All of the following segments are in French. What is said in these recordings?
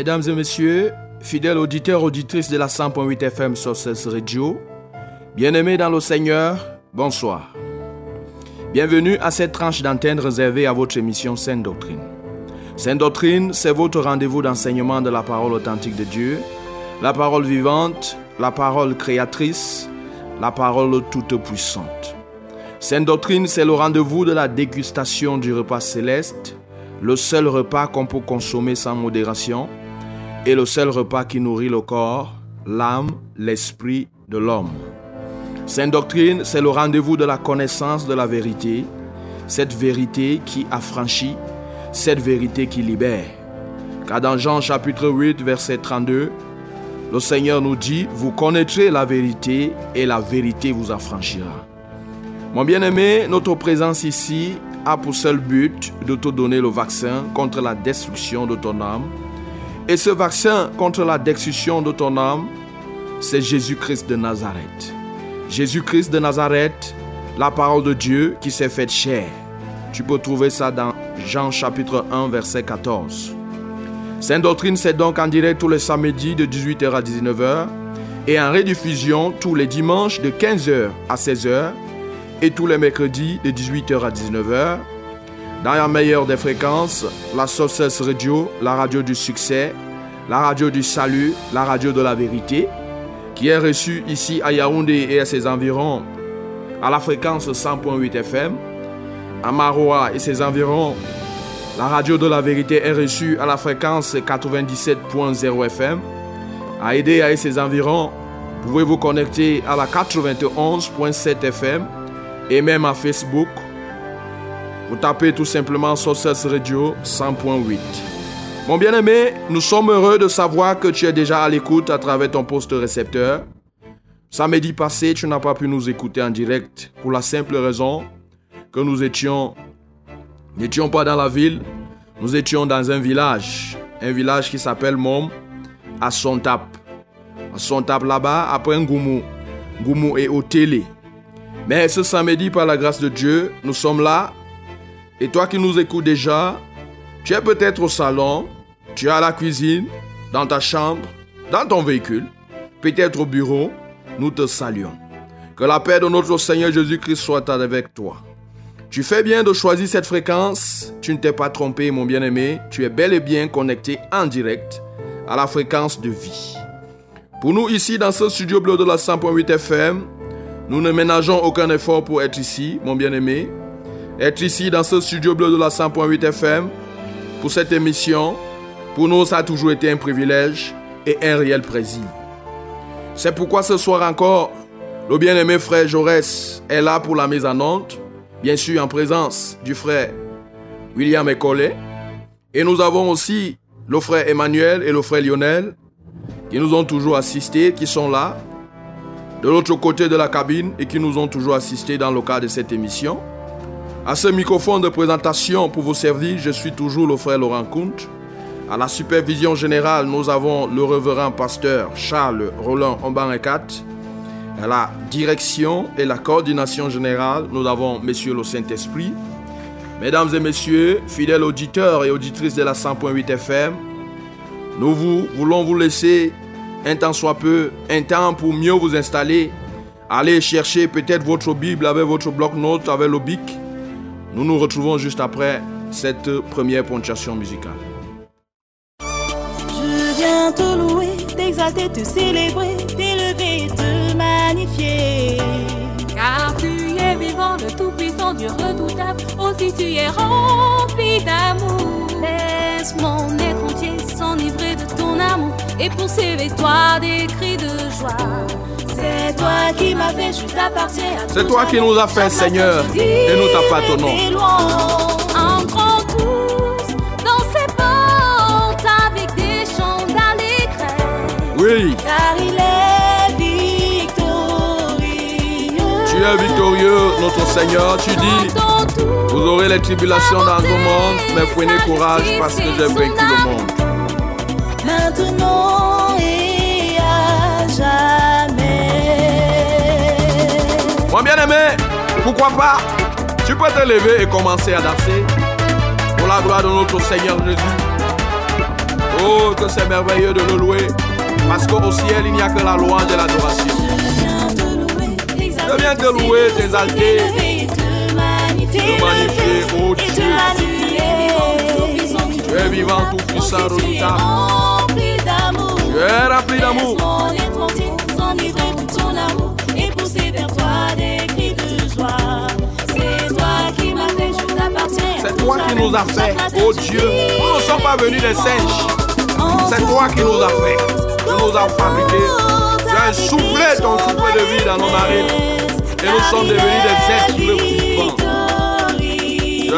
Mesdames et messieurs, fidèles auditeurs, auditrices de la 100.8 FM Sources Radio, bien-aimés dans le Seigneur, bonsoir. Bienvenue à cette tranche d'antenne réservée à votre émission Sainte Doctrine. Sainte Doctrine, c'est votre rendez-vous d'enseignement de la parole authentique de Dieu, la parole vivante, la parole créatrice, la parole toute puissante. Sainte Doctrine, c'est le rendez-vous de la dégustation du repas céleste, le seul repas qu'on peut consommer sans modération et le seul repas qui nourrit le corps, l'âme, l'esprit de l'homme. Sainte doctrine, c'est le rendez-vous de la connaissance de la vérité, cette vérité qui affranchit, cette vérité qui libère. Car dans Jean chapitre 8, verset 32, le Seigneur nous dit, vous connaîtrez la vérité et la vérité vous affranchira. Mon bien-aimé, notre présence ici a pour seul but de te donner le vaccin contre la destruction de ton âme et ce vaccin contre la destruction de ton âme, c'est Jésus-Christ de Nazareth. Jésus-Christ de Nazareth, la parole de Dieu qui s'est faite chair. Tu peux trouver ça dans Jean chapitre 1, verset 14. Sainte Doctrine, c'est donc en direct tous les samedis de 18h à 19h et en rediffusion tous les dimanches de 15h à 16h et tous les mercredis de 18h à 19h dans la meilleure des fréquences, la Sources Radio, la radio du succès, la radio du salut, la radio de la vérité, qui est reçue ici à Yaoundé et à ses environs à la fréquence 100.8 FM. À Maroua et ses environs, la radio de la vérité est reçue à la fréquence 97.0 FM. À Edea et ses environs, vous pouvez vous connecter à la 91.7 FM et même à Facebook vous tapez tout simplement Sources Radio 100.8. Mon bien-aimé, nous sommes heureux de savoir que tu es déjà à l'écoute à travers ton poste récepteur. Samedi passé, tu n'as pas pu nous écouter en direct pour la simple raison que nous étions n'étions pas dans la ville, nous étions dans un village, un village qui s'appelle Mom, à Sontap. À Sontap là-bas, après Ngoumou. Ngoumou est au télé. Mais ce samedi, par la grâce de Dieu, nous sommes là et toi qui nous écoutes déjà, tu es peut-être au salon, tu es à la cuisine, dans ta chambre, dans ton véhicule, peut-être au bureau, nous te saluons. Que la paix de notre Seigneur Jésus-Christ soit avec toi. Tu fais bien de choisir cette fréquence. Tu ne t'es pas trompé, mon bien-aimé. Tu es bel et bien connecté en direct à la fréquence de vie. Pour nous ici, dans ce studio bleu de la 100.8 FM, nous ne ménageons aucun effort pour être ici, mon bien-aimé. Être ici dans ce studio bleu de la 100.8 FM pour cette émission, pour nous, ça a toujours été un privilège et un réel plaisir. C'est pourquoi ce soir encore, le bien-aimé frère Jaurès est là pour la mise en honte, bien sûr en présence du frère William Ecollet. Et nous avons aussi le frère Emmanuel et le frère Lionel qui nous ont toujours assistés, qui sont là, de l'autre côté de la cabine et qui nous ont toujours assistés dans le cadre de cette émission. À ce microphone de présentation pour vous servir, je suis toujours le frère Laurent Kunt. À la supervision générale, nous avons le révérend pasteur Charles Roland Ombarekat. À la direction et la coordination générale, nous avons Monsieur le Saint-Esprit. Mesdames et messieurs, fidèles auditeurs et auditrices de la 100.8 FM, nous vous, voulons vous laisser un temps soit peu, un temps pour mieux vous installer Allez chercher peut-être votre Bible avec votre bloc-notes, avec le bic. Nous nous retrouvons juste après cette première ponctuation musicale. Je viens te louer, t'exalter, te célébrer, t'élever, te magnifier. Car tu es vivant, le tout-puissant, Dieu redoutable. Aussi tu es rempli d'amour. Laisse mon être entier s'enivrer de ton amour et poursuivre toi des cris de joie. C'est toi qui m'as fait, je t'appartiens. C'est toi qui nous as fait, Seigneur, et nous t'appartenons. Dans portes avec des chants d'allégresse. Oui, Car il est victorieux. tu es victorieux, notre Seigneur. Tu dis, vous aurez les tribulations dans le monde, mais prenez courage parce que j'ai vaincu le monde. Bien-aimé, pourquoi pas? Tu peux te lever et commencer à danser pour la gloire de notre Seigneur Jésus. Oh, que c'est merveilleux de le louer parce qu'au ciel, il n'y a que la louange et l'adoration. Je viens te louer, t'exalter, te magnifier, oh Dieu. Tu es vivant, tu es redoutable. rempli d'amour. Tu es rempli d'amour. C'est toi qui nous as fait, oh Dieu. Nous ne sommes pas venus des singes. C'est toi qui nous as fait. Tu nous as fabriqués. Tu as soufflé ton souffle de vie dans nos narines. Et nous sommes devenus des êtres vivants. Tu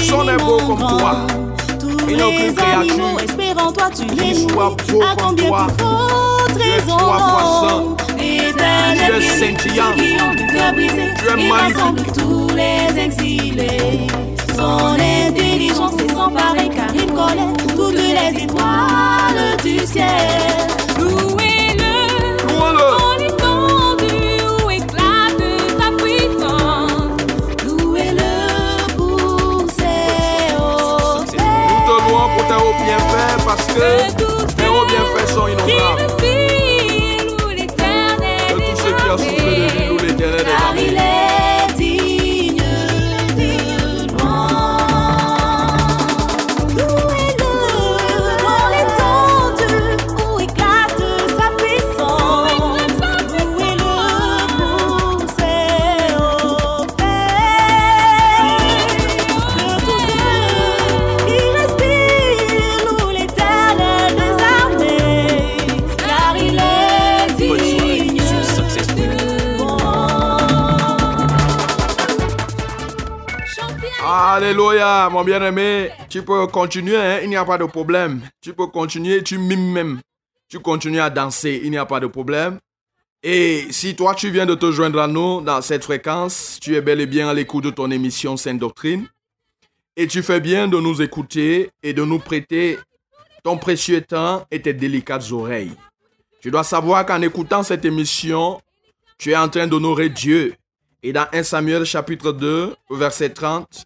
Personne n'est beau comme toi. Tous les animaux espèrent en toi, tu les nourris. À combien toi. Tu es trésor. toi, puissant. Éternel scintillant. qui ont le cœur brisé, Tu es il rassemble tous les exilés. Son intelligence est sans pareil car il connaît toutes les étoiles du ciel. Mon bien-aimé. Tu peux continuer, hein, il n'y a pas de problème. Tu peux continuer, tu mimes même. Tu continues à danser, il n'y a pas de problème. Et si toi, tu viens de te joindre à nous dans cette fréquence, tu es bel et bien à l'écoute de ton émission Sainte Doctrine. Et tu fais bien de nous écouter et de nous prêter ton précieux temps et tes délicates oreilles. Tu dois savoir qu'en écoutant cette émission, tu es en train d'honorer Dieu. Et dans 1 Samuel chapitre 2, verset 30,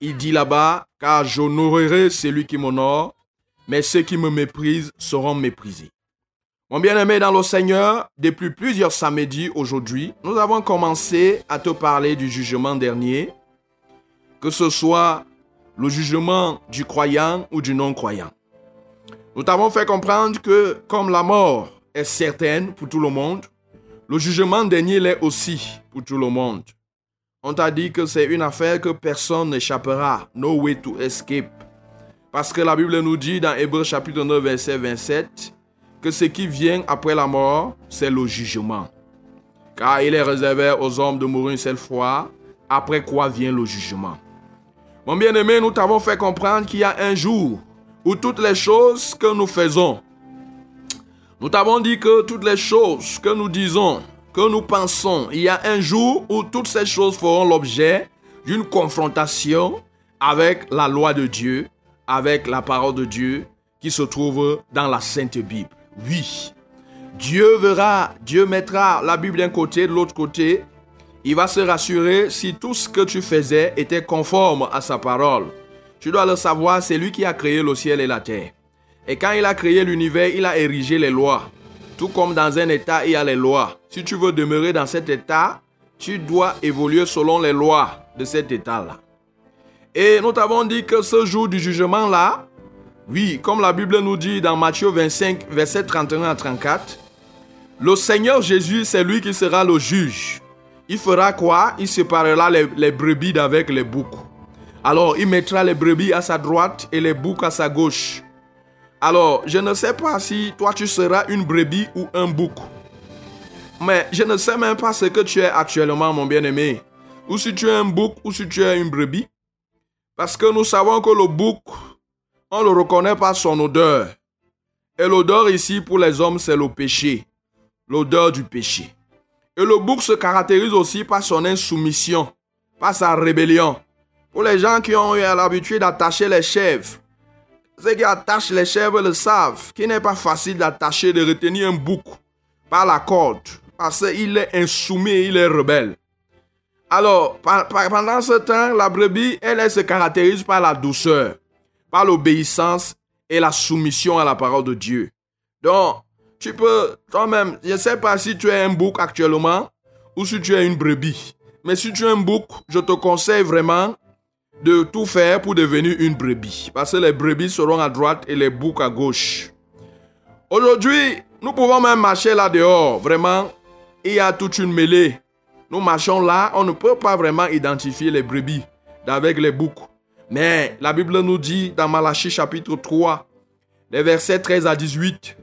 il dit là-bas, car j'honorerai celui qui m'honore, mais ceux qui me méprisent seront méprisés. Mon bien-aimé dans le Seigneur, depuis plusieurs samedis aujourd'hui, nous avons commencé à te parler du jugement dernier, que ce soit le jugement du croyant ou du non-croyant. Nous t'avons fait comprendre que comme la mort est certaine pour tout le monde, le jugement dernier l'est aussi pour tout le monde. On t'a dit que c'est une affaire que personne n'échappera. No way to escape. Parce que la Bible nous dit dans Hébreu chapitre 9 verset 27 que ce qui vient après la mort, c'est le jugement. car il est réservé aux hommes de mourir une seule fois, après quoi vient le jugement. Mon bien-aimé, nous t'avons fait comprendre qu'il y a un jour où toutes les choses que nous faisons, nous t'avons dit que toutes les choses que nous disons, que nous pensons, il y a un jour où toutes ces choses feront l'objet d'une confrontation avec la loi de Dieu, avec la parole de Dieu qui se trouve dans la Sainte Bible. Oui, Dieu verra, Dieu mettra la Bible d'un côté, de l'autre côté. Il va se rassurer si tout ce que tu faisais était conforme à sa parole. Tu dois le savoir, c'est lui qui a créé le ciel et la terre. Et quand il a créé l'univers, il a érigé les lois. Tout comme dans un État, il y a les lois. Si tu veux demeurer dans cet État, tu dois évoluer selon les lois de cet État-là. Et nous t'avons dit que ce jour du jugement-là, oui, comme la Bible nous dit dans Matthieu 25, verset 31 à 34, le Seigneur Jésus, c'est lui qui sera le juge. Il fera quoi? Il séparera les, les brebis d'avec les boucs. Alors, il mettra les brebis à sa droite et les boucs à sa gauche. Alors, je ne sais pas si toi tu seras une brebis ou un bouc. Mais je ne sais même pas ce que tu es actuellement, mon bien-aimé. Ou si tu es un bouc ou si tu es une brebis. Parce que nous savons que le bouc, on le reconnaît pas son odeur. Et l'odeur ici pour les hommes, c'est le péché l'odeur du péché. Et le bouc se caractérise aussi par son insoumission, par sa rébellion. Pour les gens qui ont eu l'habitude d'attacher les chèvres, ceux qui attachent les chèvres le savent, qu'il n'est pas facile d'attacher, de retenir un bouc par la corde, parce qu'il est insoumis, il est rebelle. Alors, pendant ce temps, la brebis, elle, se caractérise par la douceur, par l'obéissance et la soumission à la parole de Dieu. Donc, tu peux toi-même, je ne sais pas si tu es un bouc actuellement ou si tu es une brebis. Mais si tu es un bouc, je te conseille vraiment de tout faire pour devenir une brebis. Parce que les brebis seront à droite et les boucs à gauche. Aujourd'hui, nous pouvons même marcher là dehors. Vraiment, il y a toute une mêlée. Nous marchons là, on ne peut pas vraiment identifier les brebis avec les boucs. Mais la Bible nous dit dans Malachie chapitre 3, les versets 13 à 18,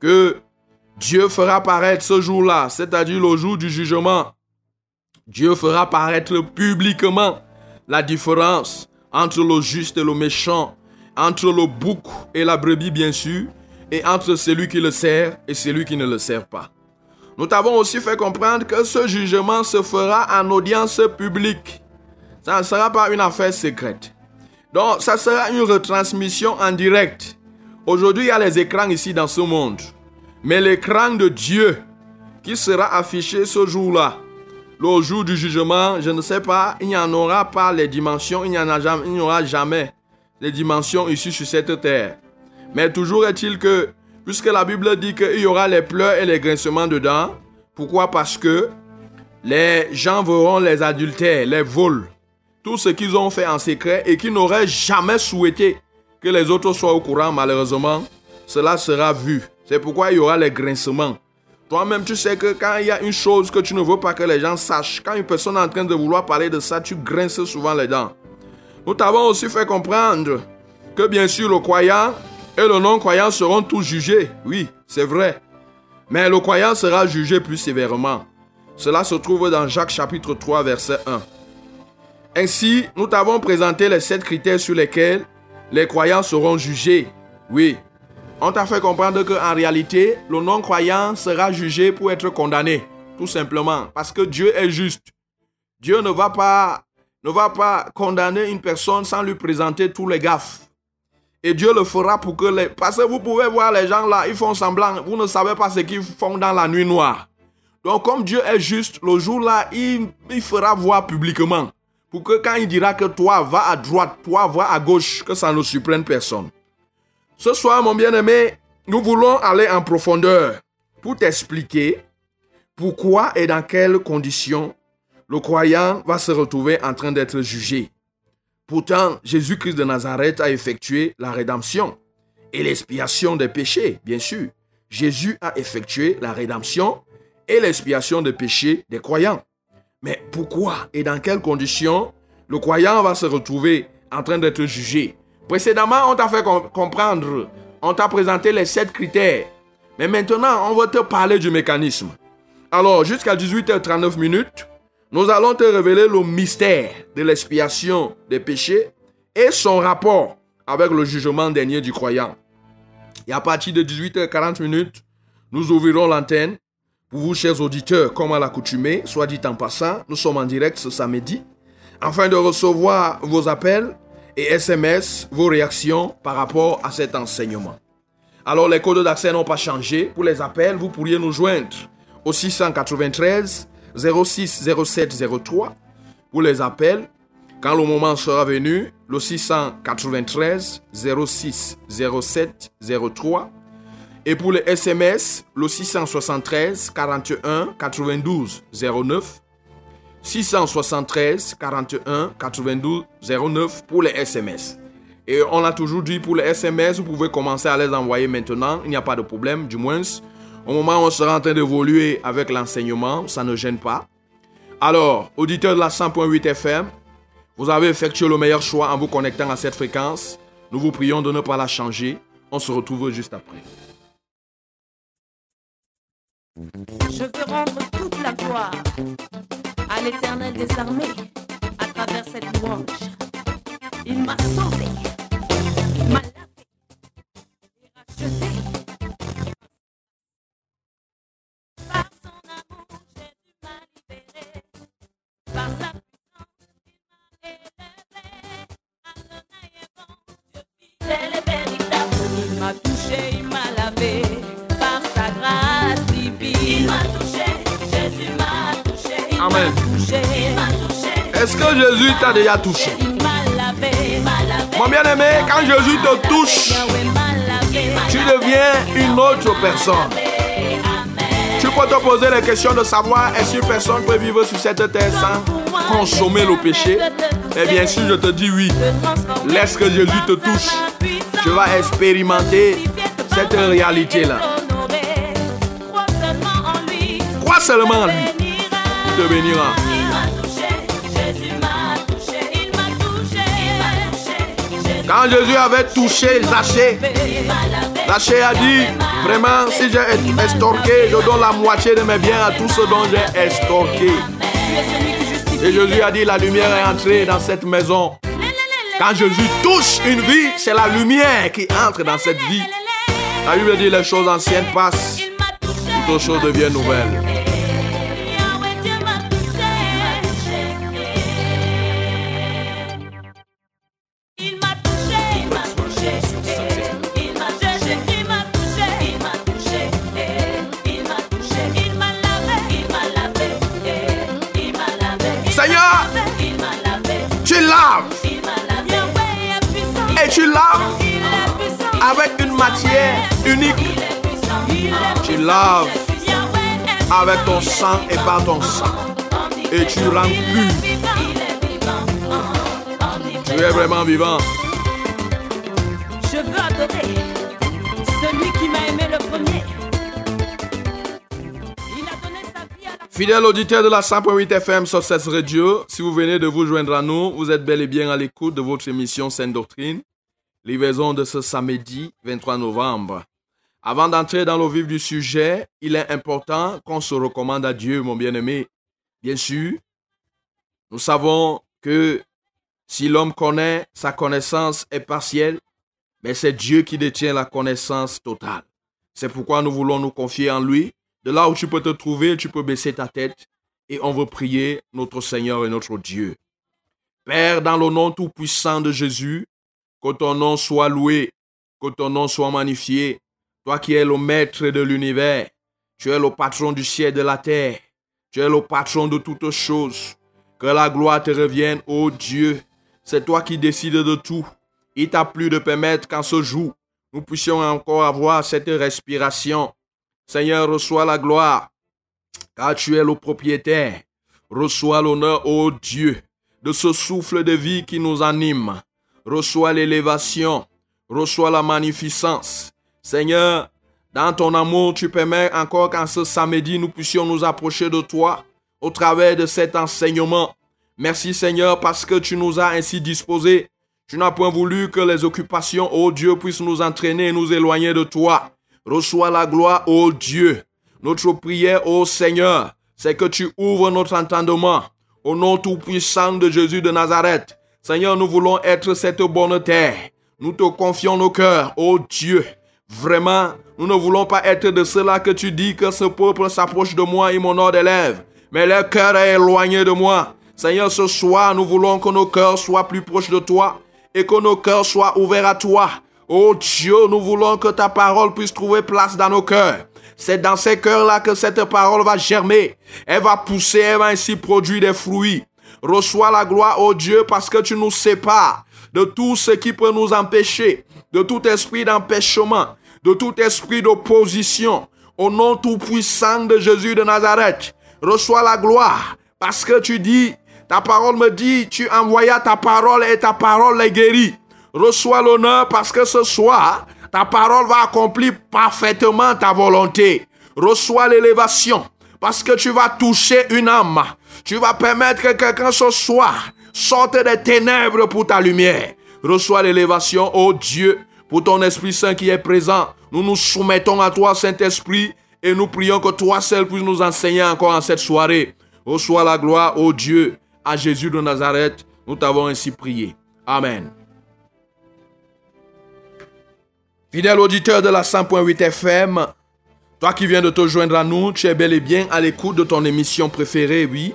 que Dieu fera paraître ce jour-là, c'est-à-dire le jour du jugement. Dieu fera paraître publiquement la différence entre le juste et le méchant, entre le bouc et la brebis bien sûr, et entre celui qui le sert et celui qui ne le sert pas. Nous t'avons aussi fait comprendre que ce jugement se fera en audience publique. Ça ne sera pas une affaire secrète. Donc, ça sera une retransmission en direct. Aujourd'hui, il y a les écrans ici dans ce monde. Mais l'écran de Dieu qui sera affiché ce jour-là, le jour du jugement, je ne sais pas, il n'y en aura pas les dimensions, il n'y en a jamais, il n'y aura jamais les dimensions ici sur cette terre. Mais toujours est-il que, puisque la Bible dit qu'il y aura les pleurs et les grincements dedans, pourquoi? Parce que les gens verront les adultères, les vols, tout ce qu'ils ont fait en secret et qui n'auraient jamais souhaité que les autres soient au courant, malheureusement, cela sera vu. C'est pourquoi il y aura les grincements. Toi-même, tu sais que quand il y a une chose que tu ne veux pas que les gens sachent, quand une personne est en train de vouloir parler de ça, tu grinces souvent les dents. Nous t'avons aussi fait comprendre que bien sûr le croyant et le non-croyant seront tous jugés. Oui, c'est vrai. Mais le croyant sera jugé plus sévèrement. Cela se trouve dans Jacques chapitre 3 verset 1. Ainsi, nous t'avons présenté les sept critères sur lesquels les croyants seront jugés. Oui. On t'a fait comprendre qu'en réalité, le non-croyant sera jugé pour être condamné. Tout simplement. Parce que Dieu est juste. Dieu ne va pas, ne va pas condamner une personne sans lui présenter tous les gaffes. Et Dieu le fera pour que les... Parce que vous pouvez voir les gens là, ils font semblant. Vous ne savez pas ce qu'ils font dans la nuit noire. Donc comme Dieu est juste, le jour là, il, il fera voir publiquement. Pour que quand il dira que toi, va à droite, toi, va à gauche, que ça ne surprenne personne. Ce soir, mon bien-aimé, nous voulons aller en profondeur pour t'expliquer pourquoi et dans quelles conditions le croyant va se retrouver en train d'être jugé. Pourtant, Jésus-Christ de Nazareth a effectué la rédemption et l'expiation des péchés, bien sûr. Jésus a effectué la rédemption et l'expiation des péchés des croyants. Mais pourquoi et dans quelles conditions le croyant va se retrouver en train d'être jugé? Précédemment, on t'a fait comprendre, on t'a présenté les sept critères. Mais maintenant, on va te parler du mécanisme. Alors, jusqu'à 18h39 minutes, nous allons te révéler le mystère de l'expiation des péchés et son rapport avec le jugement dernier du croyant. Et à partir de 18h40 minutes, nous ouvrirons l'antenne pour vous, chers auditeurs, comme à l'accoutumée, soit dit en passant, nous sommes en direct ce samedi, afin de recevoir vos appels et SMS, vos réactions par rapport à cet enseignement. Alors, les codes d'accès n'ont pas changé. Pour les appels, vous pourriez nous joindre au 693 06 07 03 pour les appels. Quand le moment sera venu, le 693 06 07 03 et pour les SMS, le 673 41 92 09. 673 41 92 09 pour les SMS. Et on a toujours dit pour les SMS, vous pouvez commencer à les envoyer maintenant. Il n'y a pas de problème, du moins. Au moment où on sera en train d'évoluer avec l'enseignement, ça ne gêne pas. Alors, auditeur de la 100.8 FM, vous avez effectué le meilleur choix en vous connectant à cette fréquence. Nous vous prions de ne pas la changer. On se retrouve juste après. Je veux rendre toute la gloire l'éternel des armées à travers cette louange. Il m'a sauvé, m'a lavé et racheté. Est-ce que Jésus t'a déjà touché? Mon bien-aimé, quand Jésus te touche, tu deviens une autre personne. Tu peux te poser la question de savoir est-ce qu'une personne peut vivre sur cette terre sans consommer le péché? Et bien sûr, je te dis oui. Laisse que Jésus te touche. Tu vas expérimenter cette réalité-là. Crois seulement en lui. Crois seulement Quand Jésus avait touché Zachée. Zachée a dit, vraiment, si j'ai estorqué, je donne la moitié de mes biens à tous ceux dont j'ai estorqué. Et Jésus a dit, la lumière est entrée dans cette maison. Quand Jésus touche une vie, c'est la lumière qui entre dans cette vie. La Bible dit, les choses anciennes passent, toutes choses deviennent nouvelles. Matière unique. Tu laves avec ton sang et par ton sang. Et tu rends pur. Tu es vraiment vivant. Je veux adorer celui qui m'a aimé le premier. Fidèle auditeur de la 100.8 FM sur radio, si vous venez de vous joindre à nous, vous êtes bel et bien à l'écoute de votre émission Sainte Doctrine, livraison de ce samedi 23 novembre. Avant d'entrer dans le vif du sujet, il est important qu'on se recommande à Dieu, mon bien-aimé. Bien sûr, nous savons que si l'homme connaît, sa connaissance est partielle, mais c'est Dieu qui détient la connaissance totale. C'est pourquoi nous voulons nous confier en lui. De là où tu peux te trouver, tu peux baisser ta tête et on veut prier notre Seigneur et notre Dieu. Père, dans le nom tout-puissant de Jésus, que ton nom soit loué, que ton nom soit magnifié. Toi qui es le maître de l'univers, tu es le patron du ciel et de la terre, tu es le patron de toutes choses. Que la gloire te revienne, ô Dieu. C'est toi qui décides de tout. Il t'a plu de permettre qu'en ce jour, nous puissions encore avoir cette respiration. Seigneur, reçois la gloire, car tu es le propriétaire. Reçois l'honneur, ô Dieu, de ce souffle de vie qui nous anime. Reçois l'élévation, reçois la magnificence. Seigneur, dans ton amour, tu permets encore qu'en ce samedi, nous puissions nous approcher de toi au travers de cet enseignement. Merci Seigneur parce que tu nous as ainsi disposés. Tu n'as point voulu que les occupations, ô Dieu, puissent nous entraîner et nous éloigner de toi. Reçois la gloire, ô Dieu. Notre prière, ô Seigneur, c'est que tu ouvres notre entendement. Au nom tout-puissant de Jésus de Nazareth. Seigneur, nous voulons être cette bonne terre. Nous te confions nos cœurs, ô Dieu. Vraiment, nous ne voulons pas être de ceux-là que tu dis que ce peuple s'approche de moi et mon ordre élève. Mais leur cœur est éloigné de moi. Seigneur, ce soir, nous voulons que nos cœurs soient plus proches de toi et que nos cœurs soient ouverts à toi. Oh Dieu, nous voulons que ta parole puisse trouver place dans nos cœurs. C'est dans ces cœurs-là que cette parole va germer. Elle va pousser, elle va ainsi produire des fruits. Reçois la gloire, oh Dieu, parce que tu nous sépares de tout ce qui peut nous empêcher, de tout esprit d'empêchement, de tout esprit d'opposition. Au nom tout-puissant de Jésus de Nazareth, reçois la gloire, parce que tu dis, ta parole me dit, tu envoyas ta parole et ta parole les guérit. Reçois l'honneur parce que ce soir, ta parole va accomplir parfaitement ta volonté. Reçois l'élévation parce que tu vas toucher une âme. Tu vas permettre que quelqu'un ce soir sorte des ténèbres pour ta lumière. Reçois l'élévation, ô Dieu, pour ton Esprit Saint qui est présent. Nous nous soumettons à toi, Saint-Esprit, et nous prions que toi seul puisses nous enseigner encore en cette soirée. Reçois la gloire, ô Dieu, à Jésus de Nazareth. Nous t'avons ainsi prié. Amen. Fidèle auditeur de la 100.8 FM, toi qui viens de te joindre à nous, tu es bel et bien à l'écoute de ton émission préférée, oui.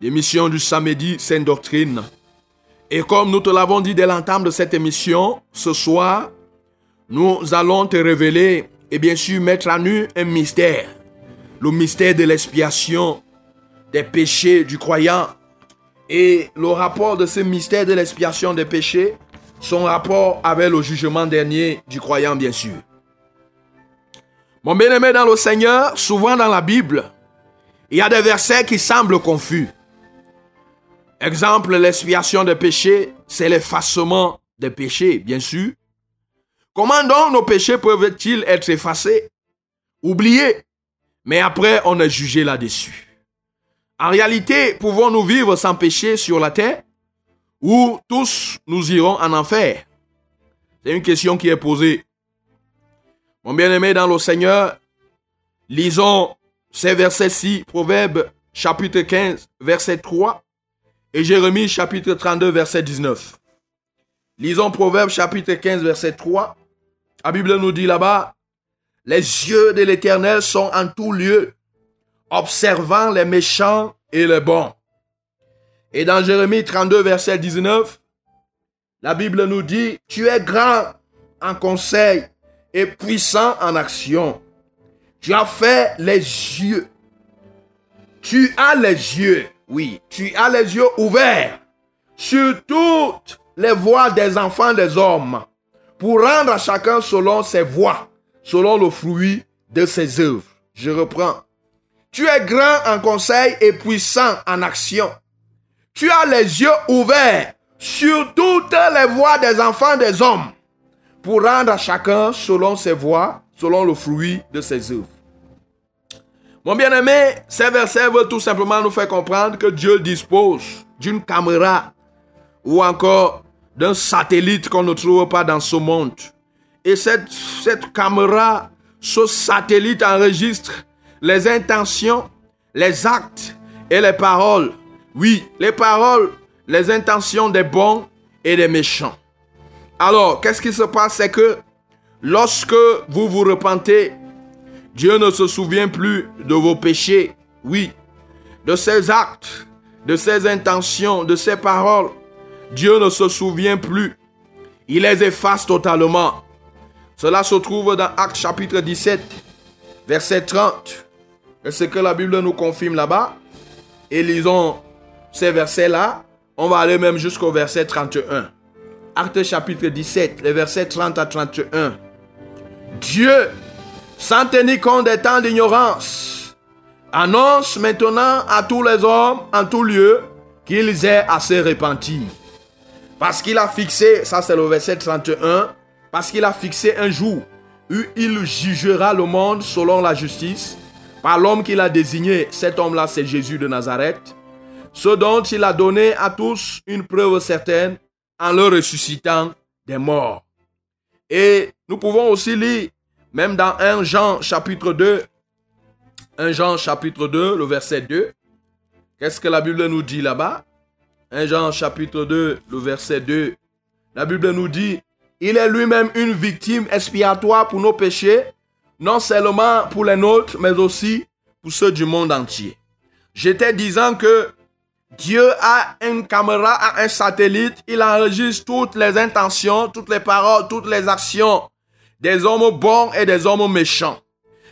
L'émission du samedi Sainte Doctrine. Et comme nous te l'avons dit dès l'entame de cette émission, ce soir, nous allons te révéler et bien sûr mettre à nu un mystère. Le mystère de l'expiation des péchés du croyant. Et le rapport de ce mystère de l'expiation des péchés son rapport avec le jugement dernier du croyant, bien sûr. Mon bien-aimé dans le Seigneur, souvent dans la Bible, il y a des versets qui semblent confus. Exemple, l'expiation des péchés, c'est l'effacement des péchés, bien sûr. Comment donc nos péchés peuvent-ils être effacés, oubliés, mais après on est jugé là-dessus. En réalité, pouvons-nous vivre sans péché sur la terre? Ou tous nous irons en enfer? C'est une question qui est posée. Mon bien-aimé dans le Seigneur, lisons ces versets-ci, Proverbe chapitre 15, verset 3, et Jérémie chapitre 32, verset 19. Lisons Proverbe chapitre 15, verset 3. La Bible nous dit là-bas, les yeux de l'Éternel sont en tout lieu, observant les méchants et les bons. Et dans Jérémie 32, verset 19, la Bible nous dit, tu es grand en conseil et puissant en action. Tu as fait les yeux. Tu as les yeux, oui, tu as les yeux ouverts sur toutes les voies des enfants des hommes pour rendre à chacun selon ses voies, selon le fruit de ses œuvres. Je reprends. Tu es grand en conseil et puissant en action tu as les yeux ouverts sur toutes les voies des enfants des hommes pour rendre à chacun selon ses voies, selon le fruit de ses œuvres. Mon bien-aimé, ces versets veulent tout simplement nous faire comprendre que Dieu dispose d'une caméra ou encore d'un satellite qu'on ne trouve pas dans ce monde. Et cette, cette caméra, ce satellite enregistre les intentions, les actes et les paroles oui, les paroles, les intentions des bons et des méchants. Alors, qu'est-ce qui se passe? C'est que lorsque vous vous repentez, Dieu ne se souvient plus de vos péchés. Oui, de ses actes, de ses intentions, de ses paroles. Dieu ne se souvient plus. Il les efface totalement. Cela se trouve dans Actes chapitre 17, verset 30. Et ce que la Bible nous confirme là-bas. Et lisons ces versets-là, on va aller même jusqu'au verset 31. Acte chapitre 17, les versets 30 à 31. Dieu, sans tenir compte des temps d'ignorance, annonce maintenant à tous les hommes en tout lieu qu'ils aient à se. Parce qu'il a fixé, ça c'est le verset 31, parce qu'il a fixé un jour où il jugera le monde selon la justice par l'homme qu'il a désigné. Cet homme-là, c'est Jésus de Nazareth ce dont il a donné à tous une preuve certaine en le ressuscitant des morts. Et nous pouvons aussi lire, même dans 1 Jean chapitre 2, 1 Jean chapitre 2, le verset 2. Qu'est-ce que la Bible nous dit là-bas? 1 Jean chapitre 2, le verset 2. La Bible nous dit, il est lui-même une victime expiatoire pour nos péchés, non seulement pour les nôtres, mais aussi pour ceux du monde entier. J'étais disant que Dieu a une caméra, a un satellite, il enregistre toutes les intentions, toutes les paroles, toutes les actions des hommes bons et des hommes méchants.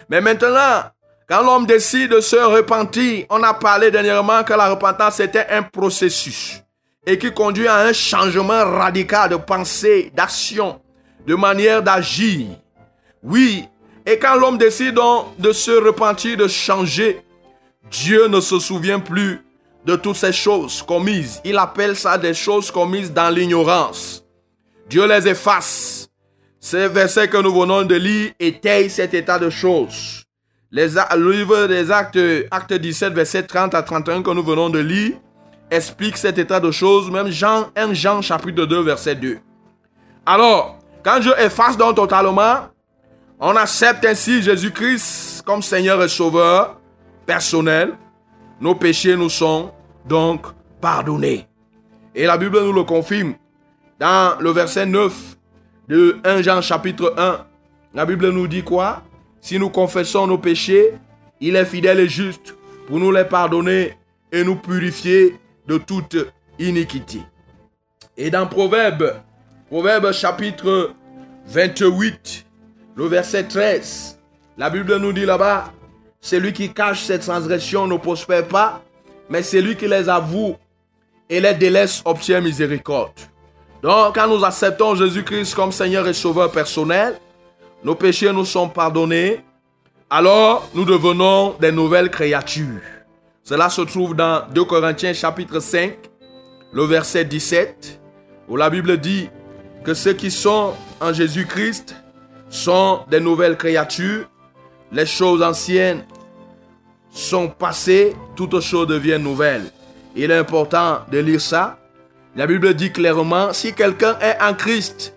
Mais maintenant, quand l'homme décide de se repentir, on a parlé dernièrement que la repentance était un processus et qui conduit à un changement radical de pensée, d'action, de manière d'agir. Oui, et quand l'homme décide donc de se repentir, de changer, Dieu ne se souvient plus de toutes ces choses commises. Il appelle ça des choses commises dans l'ignorance. Dieu les efface. Ces versets que nous venons de lire étayent cet état de choses. Les, le livre des actes, acte 17, verset 30 à 31 que nous venons de lire, explique cet état de choses, même Jean, 1 Jean chapitre 2, verset 2. Alors, quand Dieu efface donc totalement, on accepte ainsi Jésus-Christ comme Seigneur et Sauveur personnel. Nos péchés nous sont donc pardonnés. Et la Bible nous le confirme dans le verset 9 de 1 Jean chapitre 1. La Bible nous dit quoi? Si nous confessons nos péchés, il est fidèle et juste pour nous les pardonner et nous purifier de toute iniquité. Et dans Proverbe, Proverbe chapitre 28, le verset 13, la Bible nous dit là-bas, celui qui cache ses transgressions ne prospère pas, mais celui qui les avoue et les délaisse obtient miséricorde. Donc, quand nous acceptons Jésus-Christ comme Seigneur et Sauveur personnel, nos péchés nous sont pardonnés, alors nous devenons des nouvelles créatures. Cela se trouve dans 2 Corinthiens chapitre 5, le verset 17, où la Bible dit que ceux qui sont en Jésus-Christ sont des nouvelles créatures. Les choses anciennes sont passées, toutes choses deviennent nouvelles. Il est important de lire ça. La Bible dit clairement, si quelqu'un est en Christ,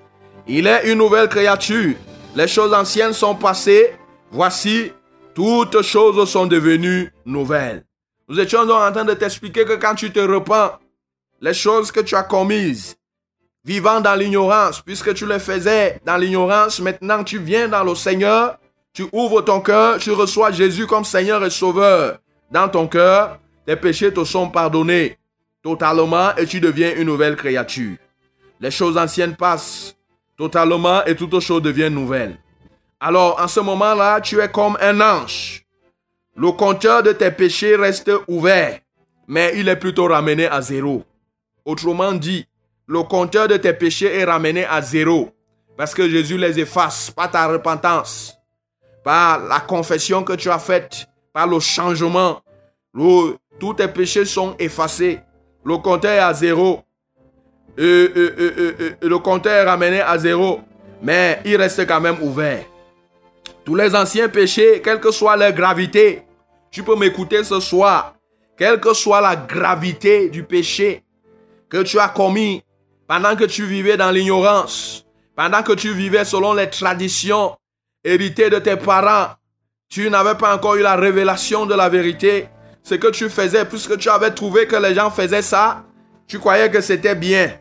il est une nouvelle créature. Les choses anciennes sont passées. Voici, toutes choses sont devenues nouvelles. Nous étions donc en train de t'expliquer que quand tu te repens, les choses que tu as commises, vivant dans l'ignorance, puisque tu les faisais dans l'ignorance, maintenant tu viens dans le Seigneur, tu ouvres ton cœur, tu reçois Jésus comme Seigneur et Sauveur. Dans ton cœur, tes péchés te sont pardonnés totalement et tu deviens une nouvelle créature. Les choses anciennes passent totalement et toutes choses deviennent nouvelles. Alors, en ce moment-là, tu es comme un ange. Le compteur de tes péchés reste ouvert, mais il est plutôt ramené à zéro. Autrement dit, le compteur de tes péchés est ramené à zéro, parce que Jésus les efface par ta repentance, par la confession que tu as faite, par le changement. Tous tes péchés sont effacés. Le compteur est à zéro. Euh, euh, euh, le compteur est ramené à zéro, mais il reste quand même ouvert. Tous les anciens péchés, quelle que soit leur gravité, tu peux m'écouter ce soir, quelle que soit la gravité du péché que tu as commis pendant que tu vivais dans l'ignorance, pendant que tu vivais selon les traditions héritées de tes parents, tu n'avais pas encore eu la révélation de la vérité. Ce que tu faisais, puisque tu avais trouvé que les gens faisaient ça, tu croyais que c'était bien.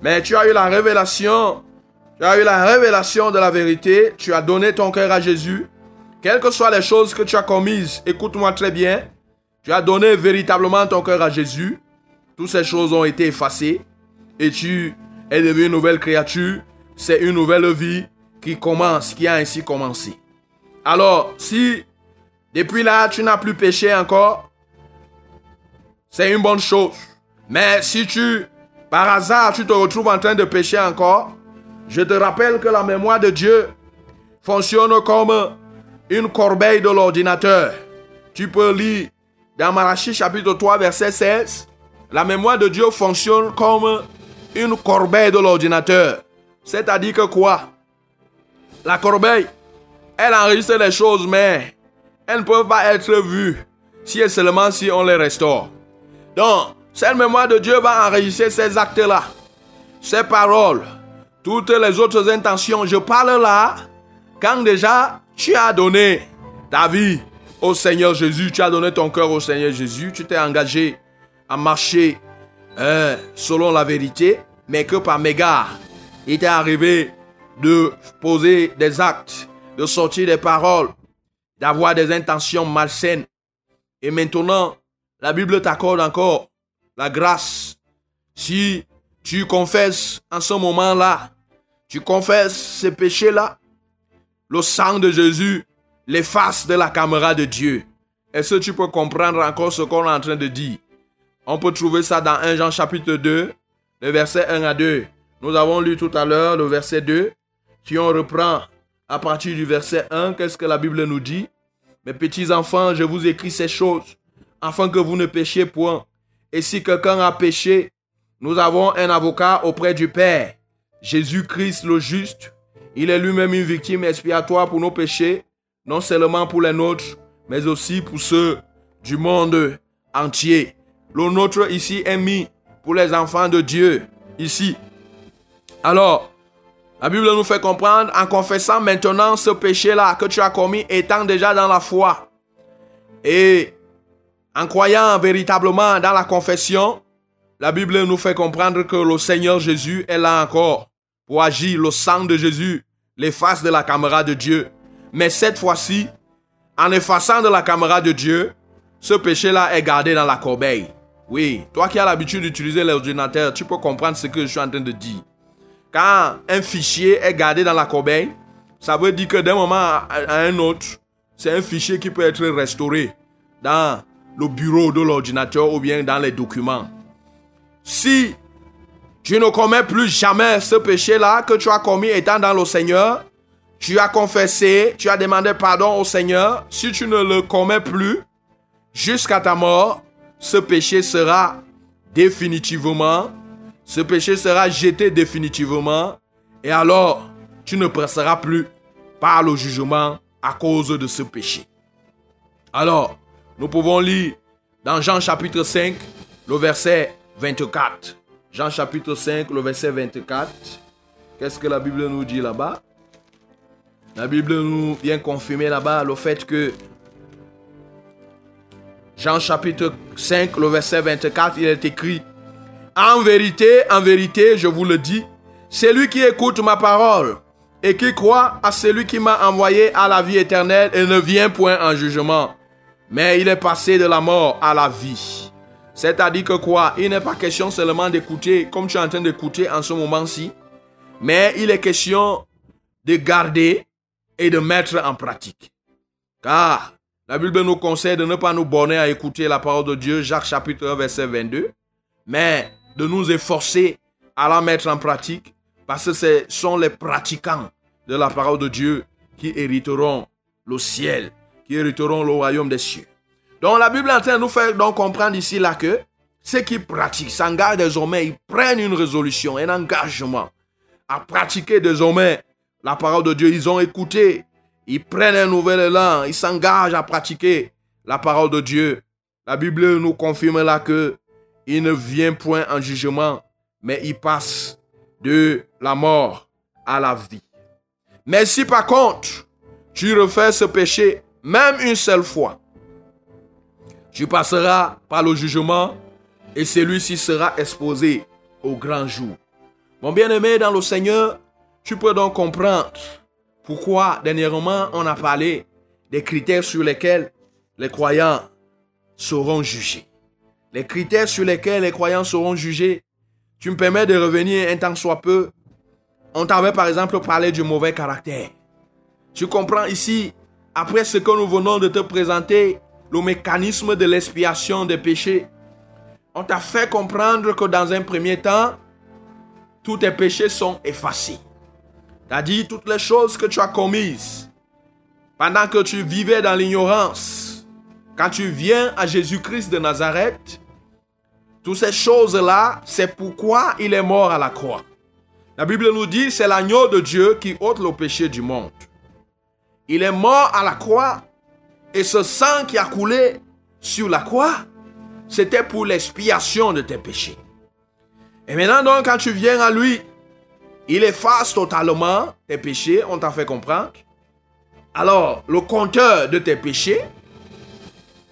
Mais tu as eu la révélation tu as eu la révélation de la vérité, tu as donné ton cœur à Jésus. Quelles que soient les choses que tu as commises, écoute-moi très bien. Tu as donné véritablement ton cœur à Jésus. Toutes ces choses ont été effacées et tu es devenu une nouvelle créature. C'est une nouvelle vie qui commence, qui a ainsi commencé. Alors, si depuis là tu n'as plus péché encore, c'est une bonne chose. Mais si tu, par hasard, tu te retrouves en train de pécher encore, je te rappelle que la mémoire de Dieu fonctionne comme une corbeille de l'ordinateur. Tu peux lire dans Malachie chapitre 3 verset 16. La mémoire de Dieu fonctionne comme une corbeille de l'ordinateur. C'est-à-dire que quoi? La corbeille, elle enregistre les choses, mais elles ne peuvent pas être vues si et seulement si on les restaure. Donc, cette mémoire de Dieu va enregistrer ces actes-là, ces paroles, toutes les autres intentions. Je parle là quand déjà tu as donné ta vie au Seigneur Jésus, tu as donné ton cœur au Seigneur Jésus, tu t'es engagé à marcher euh, selon la vérité, mais que par mégarde, il t'est arrivé de poser des actes, de sortir des paroles, d'avoir des intentions malsaines. Et maintenant, la Bible t'accorde encore la grâce. Si tu confesses en ce moment-là, tu confesses ces péchés-là, le sang de Jésus l'efface de la caméra de Dieu. Est-ce que tu peux comprendre encore ce qu'on est en train de dire? On peut trouver ça dans 1 Jean chapitre 2, le verset 1 à 2. Nous avons lu tout à l'heure le verset 2. Si on reprend à partir du verset 1, qu'est-ce que la Bible nous dit? Mes petits enfants, je vous écris ces choses afin que vous ne péchiez point. Et si quelqu'un a péché, nous avons un avocat auprès du Père, Jésus-Christ le juste. Il est lui-même une victime expiatoire pour nos péchés, non seulement pour les nôtres, mais aussi pour ceux du monde entier. Le nôtre ici est mis pour les enfants de Dieu, ici. Alors, la Bible nous fait comprendre en confessant maintenant ce péché-là que tu as commis étant déjà dans la foi. Et en croyant véritablement dans la confession, la Bible nous fait comprendre que le Seigneur Jésus est là encore pour agir. Le sang de Jésus l'efface de la caméra de Dieu. Mais cette fois-ci, en effaçant de la caméra de Dieu, ce péché-là est gardé dans la corbeille. Oui, toi qui as l'habitude d'utiliser l'ordinateur, tu peux comprendre ce que je suis en train de dire. Quand un fichier est gardé dans la corbeille, ça veut dire que d'un moment à un autre, c'est un fichier qui peut être restauré dans le bureau de l'ordinateur ou bien dans les documents. Si tu ne commets plus jamais ce péché-là que tu as commis étant dans le Seigneur, tu as confessé, tu as demandé pardon au Seigneur, si tu ne le commets plus jusqu'à ta mort, ce péché sera définitivement, ce péché sera jeté définitivement, et alors tu ne passeras plus par le jugement à cause de ce péché. Alors, nous pouvons lire dans Jean chapitre 5, le verset 24. Jean chapitre 5, le verset 24. Qu'est-ce que la Bible nous dit là-bas? La Bible nous vient confirmer là-bas le fait que Jean chapitre 5, le verset 24, il est écrit, En vérité, en vérité, je vous le dis, celui qui écoute ma parole et qui croit à celui qui m'a envoyé à la vie éternelle et ne vient point en jugement, mais il est passé de la mort à la vie. C'est-à-dire que quoi? Il n'est pas question seulement d'écouter comme tu es en train d'écouter en ce moment-ci, mais il est question de garder et de mettre en pratique. Car la Bible nous conseille de ne pas nous borner à écouter la parole de Dieu, Jacques chapitre 1, verset 22, mais de nous efforcer à la mettre en pratique, parce que ce sont les pratiquants de la parole de Dieu qui hériteront le ciel, qui hériteront le royaume des cieux. Donc la Bible est en train de nous faire donc comprendre ici là que ceux qui pratiquent, s'engagent désormais, ils prennent une résolution, un engagement à pratiquer désormais la parole de Dieu. Ils ont écouté, ils prennent un nouvel élan, ils s'engagent à pratiquer la parole de Dieu. La Bible nous confirme là que il ne vient point en jugement, mais il passe de la mort à la vie. Mais si par contre, tu refais ce péché, même une seule fois, tu passeras par le jugement et celui-ci sera exposé au grand jour. Mon bien-aimé dans le Seigneur, tu peux donc comprendre pourquoi dernièrement on a parlé des critères sur lesquels les croyants seront jugés. Les critères sur lesquels les croyants seront jugés, tu me permets de revenir un temps soit peu. On t'avait par exemple parlé du mauvais caractère. Tu comprends ici, après ce que nous venons de te présenter, le mécanisme de l'expiation des péchés, on t'a fait comprendre que dans un premier temps, tous tes péchés sont effacés. C'est-à-dire toutes les choses que tu as commises pendant que tu vivais dans l'ignorance. Quand tu viens à Jésus-Christ de Nazareth, toutes ces choses-là, c'est pourquoi il est mort à la croix. La Bible nous dit, c'est l'agneau de Dieu qui ôte le péché du monde. Il est mort à la croix et ce sang qui a coulé sur la croix, c'était pour l'expiation de tes péchés. Et maintenant donc, quand tu viens à lui, il efface totalement tes péchés, on t'a fait comprendre. Alors, le compteur de tes péchés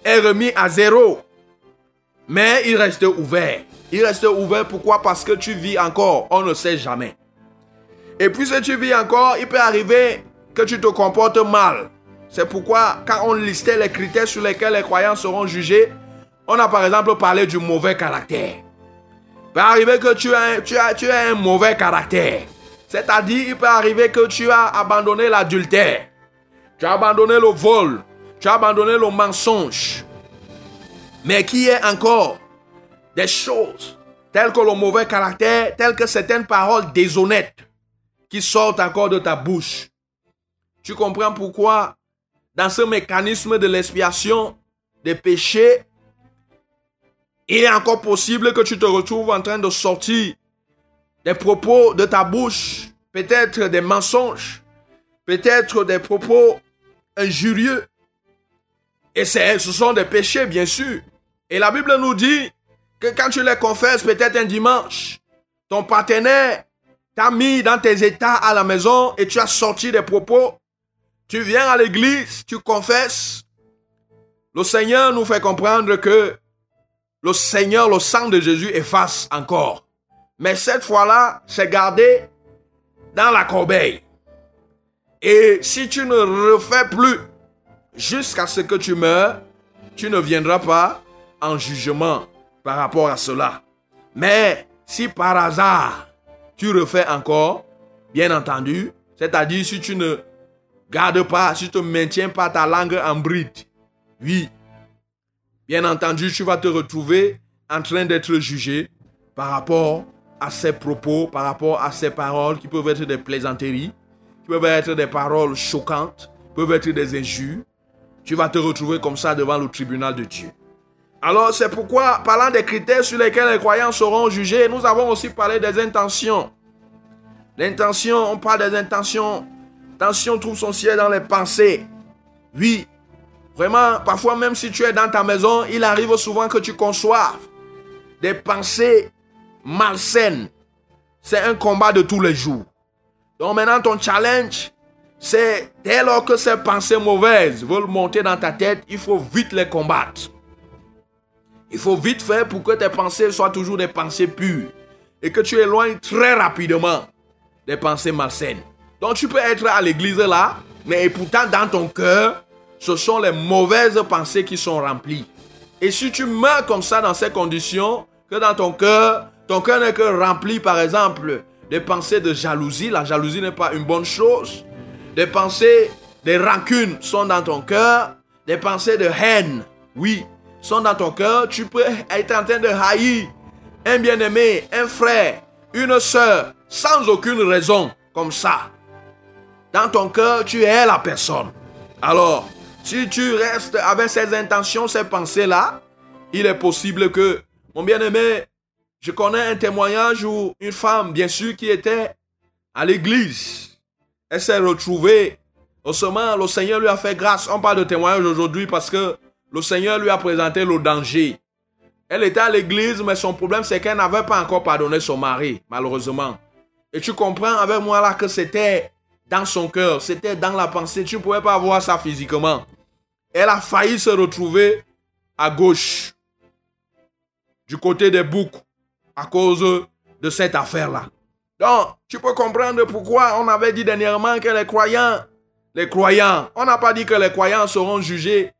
est remis à zéro. Mais il reste ouvert. Il reste ouvert pourquoi? Parce que tu vis encore. On ne sait jamais. Et puis si tu vis encore, il peut arriver que tu te comportes mal. C'est pourquoi quand on listait les critères sur lesquels les croyants seront jugés, on a par exemple parlé du mauvais caractère. Il peut arriver que tu as, un mauvais caractère. C'est-à-dire, il peut arriver que tu as abandonné l'adultère. Tu as abandonné le vol. Tu as abandonné le mensonge. Mais qui est encore des choses telles que le mauvais caractère, telles que certaines paroles déshonnêtes qui sortent encore de ta bouche. Tu comprends pourquoi? Dans ce mécanisme de l'expiation des péchés, il est encore possible que tu te retrouves en train de sortir des propos de ta bouche, peut-être des mensonges, peut-être des propos injurieux. Et ce sont des péchés, bien sûr. Et la Bible nous dit que quand tu les confesses, peut-être un dimanche, ton partenaire t'a mis dans tes états à la maison et tu as sorti des propos. Tu viens à l'église, tu confesses. Le Seigneur nous fait comprendre que le Seigneur, le sang de Jésus efface encore. Mais cette fois-là, c'est gardé dans la corbeille. Et si tu ne refais plus jusqu'à ce que tu meurs, tu ne viendras pas en jugement par rapport à cela. Mais si par hasard tu refais encore, bien entendu, c'est-à-dire si tu ne gardes pas, si tu ne maintiens pas ta langue en bride, oui, bien entendu, tu vas te retrouver en train d'être jugé par rapport à ces propos, par rapport à ces paroles qui peuvent être des plaisanteries, qui peuvent être des paroles choquantes, peuvent être des injures. Tu vas te retrouver comme ça devant le tribunal de Dieu. Alors c'est pourquoi, parlant des critères sur lesquels les croyants seront jugés, nous avons aussi parlé des intentions. L'intention, on parle des intentions. Intention trouve son ciel dans les pensées. Oui, vraiment, parfois même si tu es dans ta maison, il arrive souvent que tu conçoives des pensées malsaines. C'est un combat de tous les jours. Donc maintenant, ton challenge, c'est dès lors que ces pensées mauvaises veulent monter dans ta tête, il faut vite les combattre. Il faut vite faire pour que tes pensées soient toujours des pensées pures et que tu éloignes très rapidement des pensées malsaines. Donc tu peux être à l'église là, mais pourtant dans ton cœur, ce sont les mauvaises pensées qui sont remplies. Et si tu meurs comme ça dans ces conditions, que dans ton cœur, ton cœur n'est que rempli par exemple des pensées de jalousie, la jalousie n'est pas une bonne chose, des pensées, des rancunes sont dans ton cœur, des pensées de haine, oui, sont dans ton cœur, tu peux être en train de haïr un bien-aimé, un frère, une soeur, sans aucune raison, comme ça. Dans ton cœur, tu es la personne. Alors, si tu restes avec ces intentions, ces pensées-là, il est possible que, mon bien-aimé, je connais un témoignage où une femme, bien sûr, qui était à l'église, elle s'est retrouvée, au le Seigneur lui a fait grâce. On parle de témoignage aujourd'hui parce que le Seigneur lui a présenté le danger. Elle était à l'église, mais son problème, c'est qu'elle n'avait pas encore pardonné son mari, malheureusement. Et tu comprends avec moi là que c'était dans son cœur, c'était dans la pensée. Tu ne pouvais pas voir ça physiquement. Elle a failli se retrouver à gauche, du côté des boucs, à cause de cette affaire-là. Donc, tu peux comprendre pourquoi on avait dit dernièrement que les croyants, les croyants, on n'a pas dit que les croyants seront jugés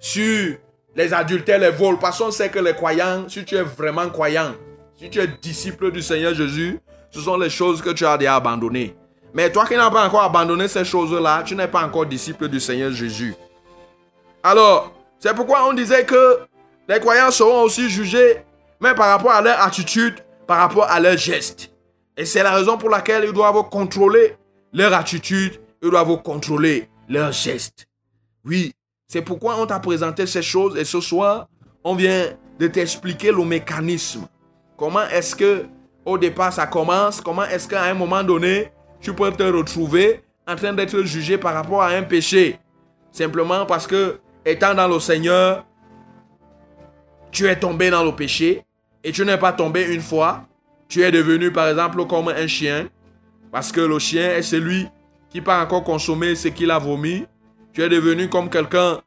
sur les adultères, les vols. Parce qu'on sait que les croyants, si tu es vraiment croyant, si tu es disciple du Seigneur Jésus, ce sont les choses que tu as déjà abandonnées. Mais toi qui n'as pas encore abandonné ces choses-là, tu n'es pas encore disciple du Seigneur Jésus. Alors, c'est pourquoi on disait que les croyants seront aussi jugés, mais par rapport à leur attitude, par rapport à leurs gestes. Et c'est la raison pour laquelle ils doivent contrôler leur attitude, ils doivent contrôler leurs gestes. Oui, c'est pourquoi on t'a présenté ces choses et ce soir, on vient de t'expliquer le mécanisme. Comment est-ce que au départ ça commence? Comment est-ce qu'à un moment donné, tu peux te retrouver en train d'être jugé par rapport à un péché Simplement parce que, étant dans le Seigneur, tu es tombé dans le péché et tu n'es pas tombé une fois. Tu es devenu par exemple comme un chien parce que le chien est celui qui pas encore consommé ce qu'il a vomi. Tu es devenu comme quelqu'un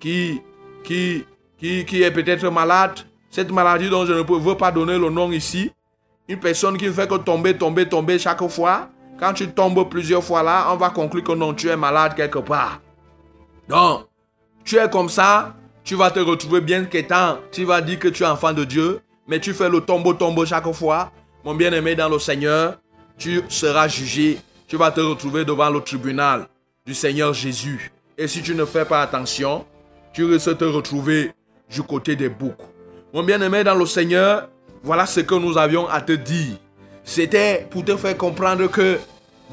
qui, qui qui, qui est peut-être malade, cette maladie dont je ne veux pas donner le nom ici, une personne qui ne fait que tomber, tomber, tomber chaque fois, quand tu tombes plusieurs fois là, on va conclure que non, tu es malade quelque part. Donc, tu es comme ça, tu vas te retrouver bien qu'étant, tu vas dire que tu es enfant de Dieu, mais tu fais le tombeau tombeau chaque fois. Mon bien-aimé dans le Seigneur, tu seras jugé, tu vas te retrouver devant le tribunal du Seigneur Jésus. Et si tu ne fais pas attention, tu risques de te retrouver du côté des boucs. Mon bien-aimé dans le Seigneur, voilà ce que nous avions à te dire. C'était pour te faire comprendre que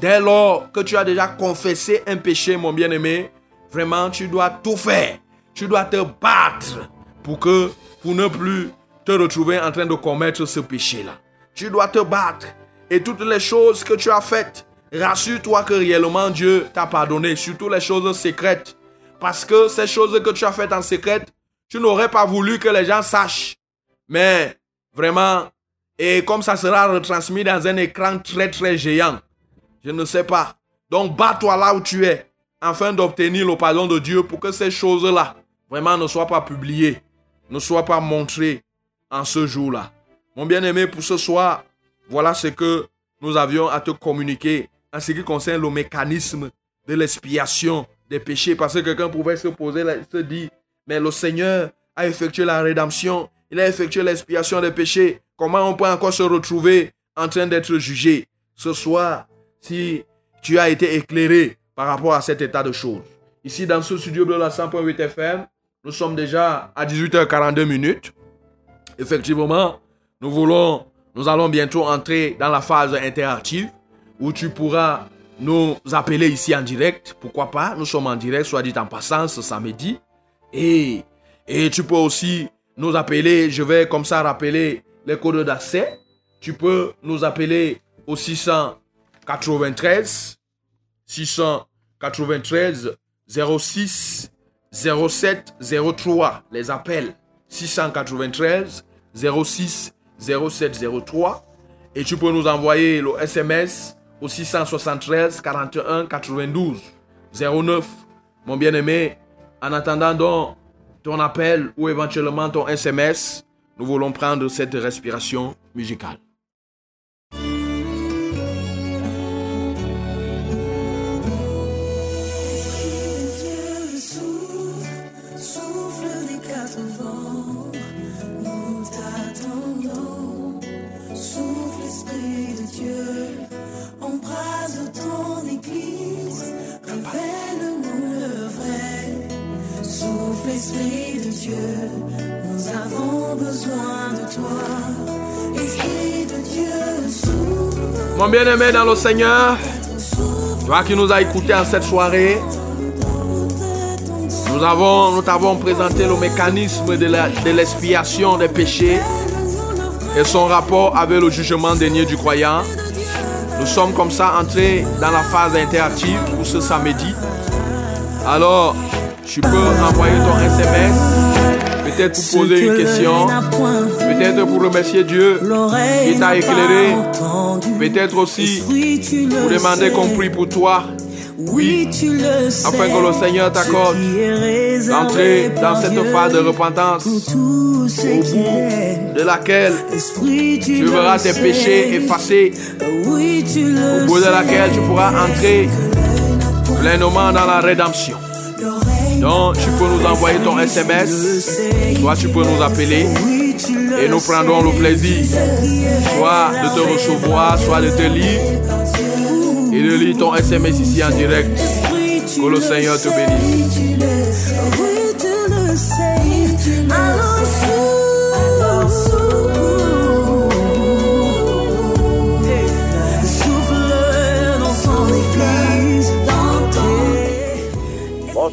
dès lors que tu as déjà confessé un péché, mon bien-aimé, vraiment, tu dois tout faire. Tu dois te battre pour que, pour ne plus te retrouver en train de commettre ce péché-là. Tu dois te battre. Et toutes les choses que tu as faites, rassure-toi que réellement Dieu t'a pardonné, surtout les choses secrètes. Parce que ces choses que tu as faites en secret, tu n'aurais pas voulu que les gens sachent. Mais vraiment, et comme ça sera retransmis dans un écran très très géant, je ne sais pas. Donc bats-toi là où tu es, afin d'obtenir le pardon de Dieu pour que ces choses-là vraiment ne soient pas publiées, ne soient pas montrées en ce jour-là. Mon bien-aimé, pour ce soir, voilà ce que nous avions à te communiquer en ce qui concerne le mécanisme de l'expiation des péchés. Parce que quelqu'un pouvait se poser, se dire, mais le Seigneur a effectué la rédemption, il a effectué l'expiation des péchés. Comment on peut encore se retrouver en train d'être jugé ce soir? Si tu as été éclairé par rapport à cet état de choses? Ici, dans ce studio de la 100.8 FM, nous sommes déjà à 18h42 minutes. Effectivement, nous voulons, nous allons bientôt entrer dans la phase interactive où tu pourras nous appeler ici en direct. Pourquoi pas? Nous sommes en direct, soit dit en passant, ce samedi. Et, et tu peux aussi nous appeler, je vais comme ça rappeler les codes d'accès. Tu peux nous appeler au 693 693 06 07 03. Les appels 693 06 07 03. Et tu peux nous envoyer le SMS au 673 41 92 09. Mon bien-aimé, en attendant donc ton appel ou éventuellement ton SMS, nous voulons prendre cette respiration musicale. Mon bien-aimé dans le Seigneur, toi qui nous as écoutés en cette soirée, nous avons, nous t'avons présenté le mécanisme de l'expiation des péchés et son rapport avec le jugement dernier du croyant. Nous sommes comme ça entrés dans la phase interactive pour ce samedi. Alors, tu peux envoyer ton SMS, peut-être pour poser une question, peut-être pour remercier Dieu qui t'a éclairé, peut-être aussi pour demander qu'on prie pour toi, Oui, tu le sais. afin que le Seigneur t'accorde d'entrer dans cette phase de repentance. au bout de laquelle tu verras tes péchés effacés, au bout de laquelle tu pourras entrer pleinement dans la rédemption. Donc, tu peux nous envoyer ton SMS, soit tu peux nous appeler et nous prendrons le plaisir soit de te recevoir, soit de te lire et de lire ton SMS ici en direct. Que le Seigneur te bénisse.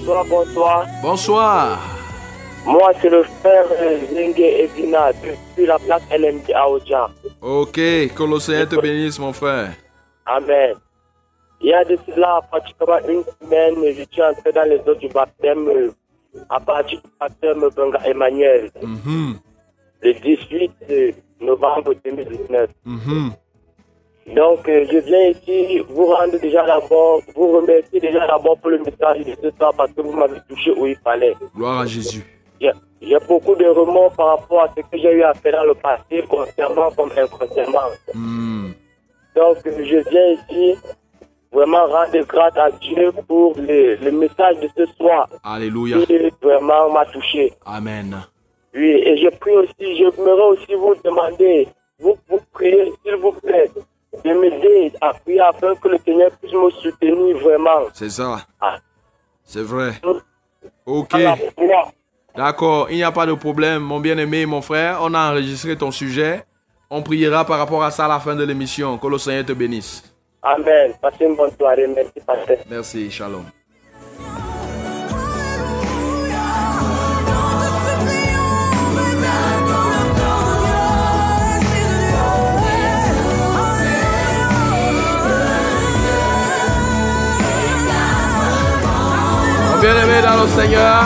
Bonsoir, bonsoir. Bonsoir. Moi, c'est le frère euh, Zengue Evina depuis la place LMD à Ojan. Ok, que le Seigneur te bénisse, mon frère. Amen. Il y a de cela pratiquement une semaine, je suis entré dans les eaux du baptême euh, à partir du baptême Benga Emmanuel, Mhm, le 18 novembre 2019. mhm. Donc, euh, je viens ici vous rendre déjà d'abord, vous remercier déjà d'abord pour le message de ce soir parce que vous m'avez touché où il fallait. Gloire à Jésus. j'ai beaucoup de remords par rapport à ce que j'ai eu à faire dans le passé, consciemment comme inconsciemment. Hmm. Donc, je viens ici vraiment rendre grâce à Dieu pour le, le message de ce soir Alléluia. qui vraiment m'a touché. Amen. Oui, et je prie aussi, je voudrais aussi vous demander, vous, vous priez, s'il vous plaît, de m'aider à prier afin que le Seigneur puisse me soutenir vraiment. C'est ça. Ah. C'est vrai. Ok. D'accord, il n'y a pas de problème, mon bien-aimé, mon frère. On a enregistré ton sujet. On priera par rapport à ça à la fin de l'émission. Que le Seigneur te bénisse. Amen. Passez une bonne soirée. Merci, pasteur. Merci, shalom. Seigneur,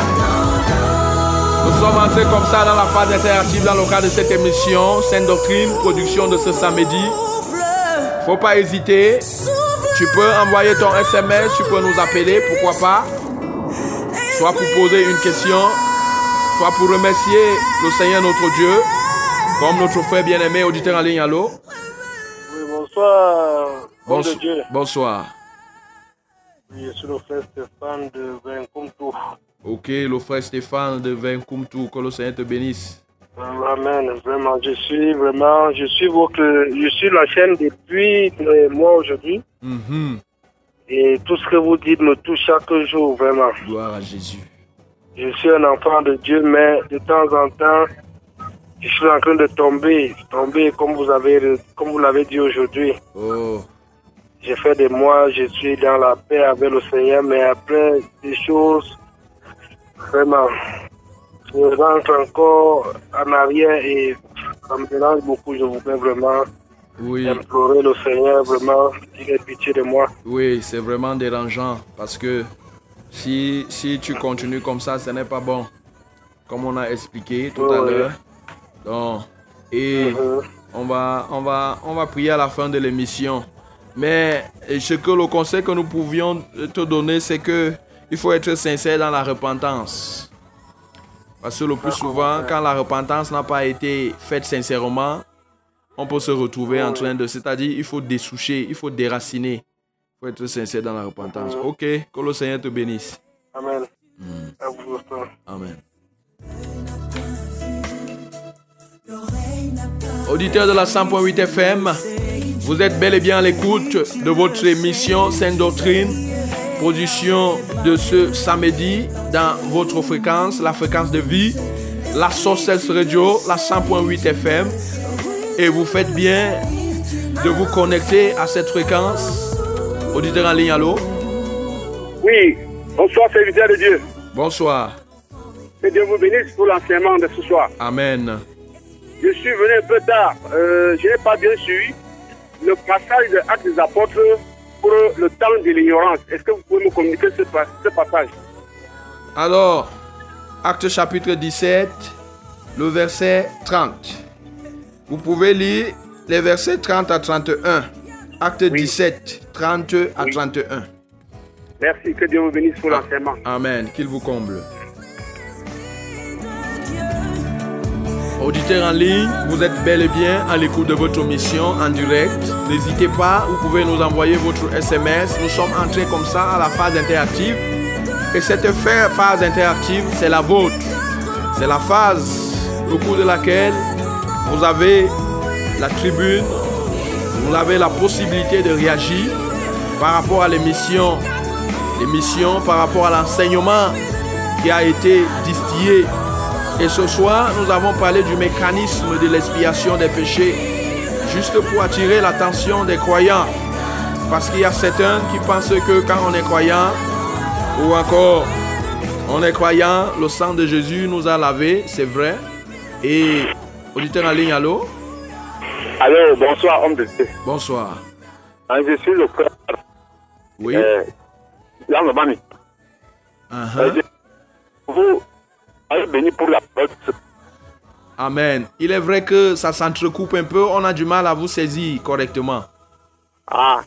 nous sommes entrés comme ça dans la phase interactive dans le cadre de cette émission, Sainte Doctrine, production de ce samedi. Faut pas hésiter. Tu peux envoyer ton SMS, tu peux nous appeler, pourquoi pas. Soit pour poser une question, soit pour remercier le Seigneur notre Dieu, comme notre frère bien-aimé auditeur en ligne. Allô? Oui, bonsoir. Bon Bonso- de Dieu. Bonsoir. Oui, je suis le frère Stéphane de Vincompto. Ok, le frère Stéphane de Vincoumtou, que le Seigneur te bénisse. Amen. Vraiment, je suis vraiment, je suis votre, je suis la chaîne depuis mois aujourd'hui. Mhm. Et tout ce que vous dites me touche chaque jour, vraiment. Gloire à Jésus. Je suis un enfant de Dieu, mais de temps en temps, je suis en train de tomber, tomber comme vous avez, comme vous l'avez dit aujourd'hui. Oh, J'ai fait des mois, je suis dans la paix avec le Seigneur, mais après des choses, vraiment, je rentre encore en arrière et ça me dérange beaucoup. Je voudrais vraiment oui, implorer le Seigneur, vraiment, qu'il ait pitié de moi. oui, c'est vraiment dérangeant parce que si, si tu continues comme ça, ce n'est pas bon. Comme on a expliqué tout à Ouais. l'heure. Donc, et Mhm. on va, on, va, on va prier à la fin de l'émission. Mais ce que le conseil que nous pouvions te donner, c'est que il faut être sincère dans la repentance. Parce que le plus souvent, quand la repentance n'a pas été faite sincèrement, on peut se retrouver en train de... C'est-à-dire, il faut dessoucher, il faut déraciner. Il faut être sincère dans la repentance. Ok, que le Seigneur te bénisse. Amen. Aussi. Amen. Auditeurs de la 100.8 FM, vous êtes bel et bien à l'écoute de votre émission Sainte Doctrine, production de ce samedi dans votre fréquence, la fréquence de vie, la Sources Radio, la 100.8 FM. Et vous faites bien de vous connecter à cette fréquence. Auditeurs en ligne, allô? Oui, bonsoir serviteur de Dieu. Bonsoir. Que Dieu vous bénisse pour l'enseignement de ce soir. Amen. Je suis venu un peu tard. Euh, je n'ai pas bien suivi le passage de Actes des Apôtres pour le temps de l'ignorance. Est-ce que vous pouvez me communiquer ce, pas- ce passage? Alors, acte chapitre 17, le verset 30. Vous pouvez lire les versets 30 à 31. Acte 17, 30 à 31. Merci, que Dieu vous bénisse pour Ah. l'enseignement. Amen. Qu'il vous comble. Auditeurs en ligne, vous êtes bel et bien à l'écoute de votre mission en direct. N'hésitez pas, vous pouvez nous envoyer votre SMS. Nous sommes entrés comme ça à la phase interactive. Et cette phase interactive, c'est la vôtre. C'est la phase au cours de laquelle vous avez la tribune, vous avez la possibilité de réagir par rapport à l'émission l'émission par rapport à l'enseignement qui a été distillé. Et ce soir, nous avons parlé du mécanisme de l'expiation des péchés, juste pour attirer l'attention des croyants. Parce qu'il y a certains qui pensent que quand on est croyant, ou encore on est croyant, le sang de Jésus nous a lavé, c'est vrai. Et auditeur en ligne, allô? Allô, bonsoir, homme de Dieu. Bonsoir. Ah, Je suis le frère Oui. euh, Lanzabami. Je- Vous pour la. Amen. Il est vrai que ça s'entrecoupe un peu, on a du mal à vous saisir correctement. Ah,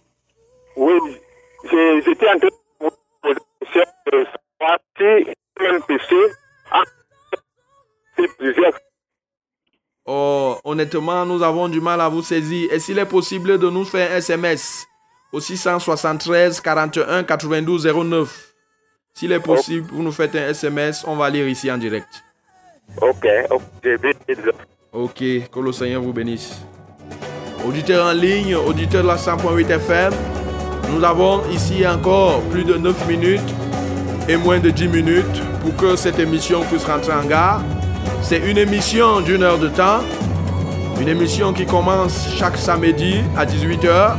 oui, j'étais en train de vous poser de savoir si péché a plusieurs. Oh, honnêtement, nous avons du mal à vous saisir. Et s'il est possible de nous faire un SMS au 673 41 92 09. S'il est possible, vous nous faites un SMS, on va lire ici en direct. Ok, ok, que le Seigneur vous bénisse. Auditeurs en ligne, auditeurs de la 100.8 FM, nous avons ici encore plus de 9 minutes et moins de 10 minutes pour que cette émission puisse rentrer en gare. C'est une émission d'une heure de temps, une émission qui commence chaque samedi à 18h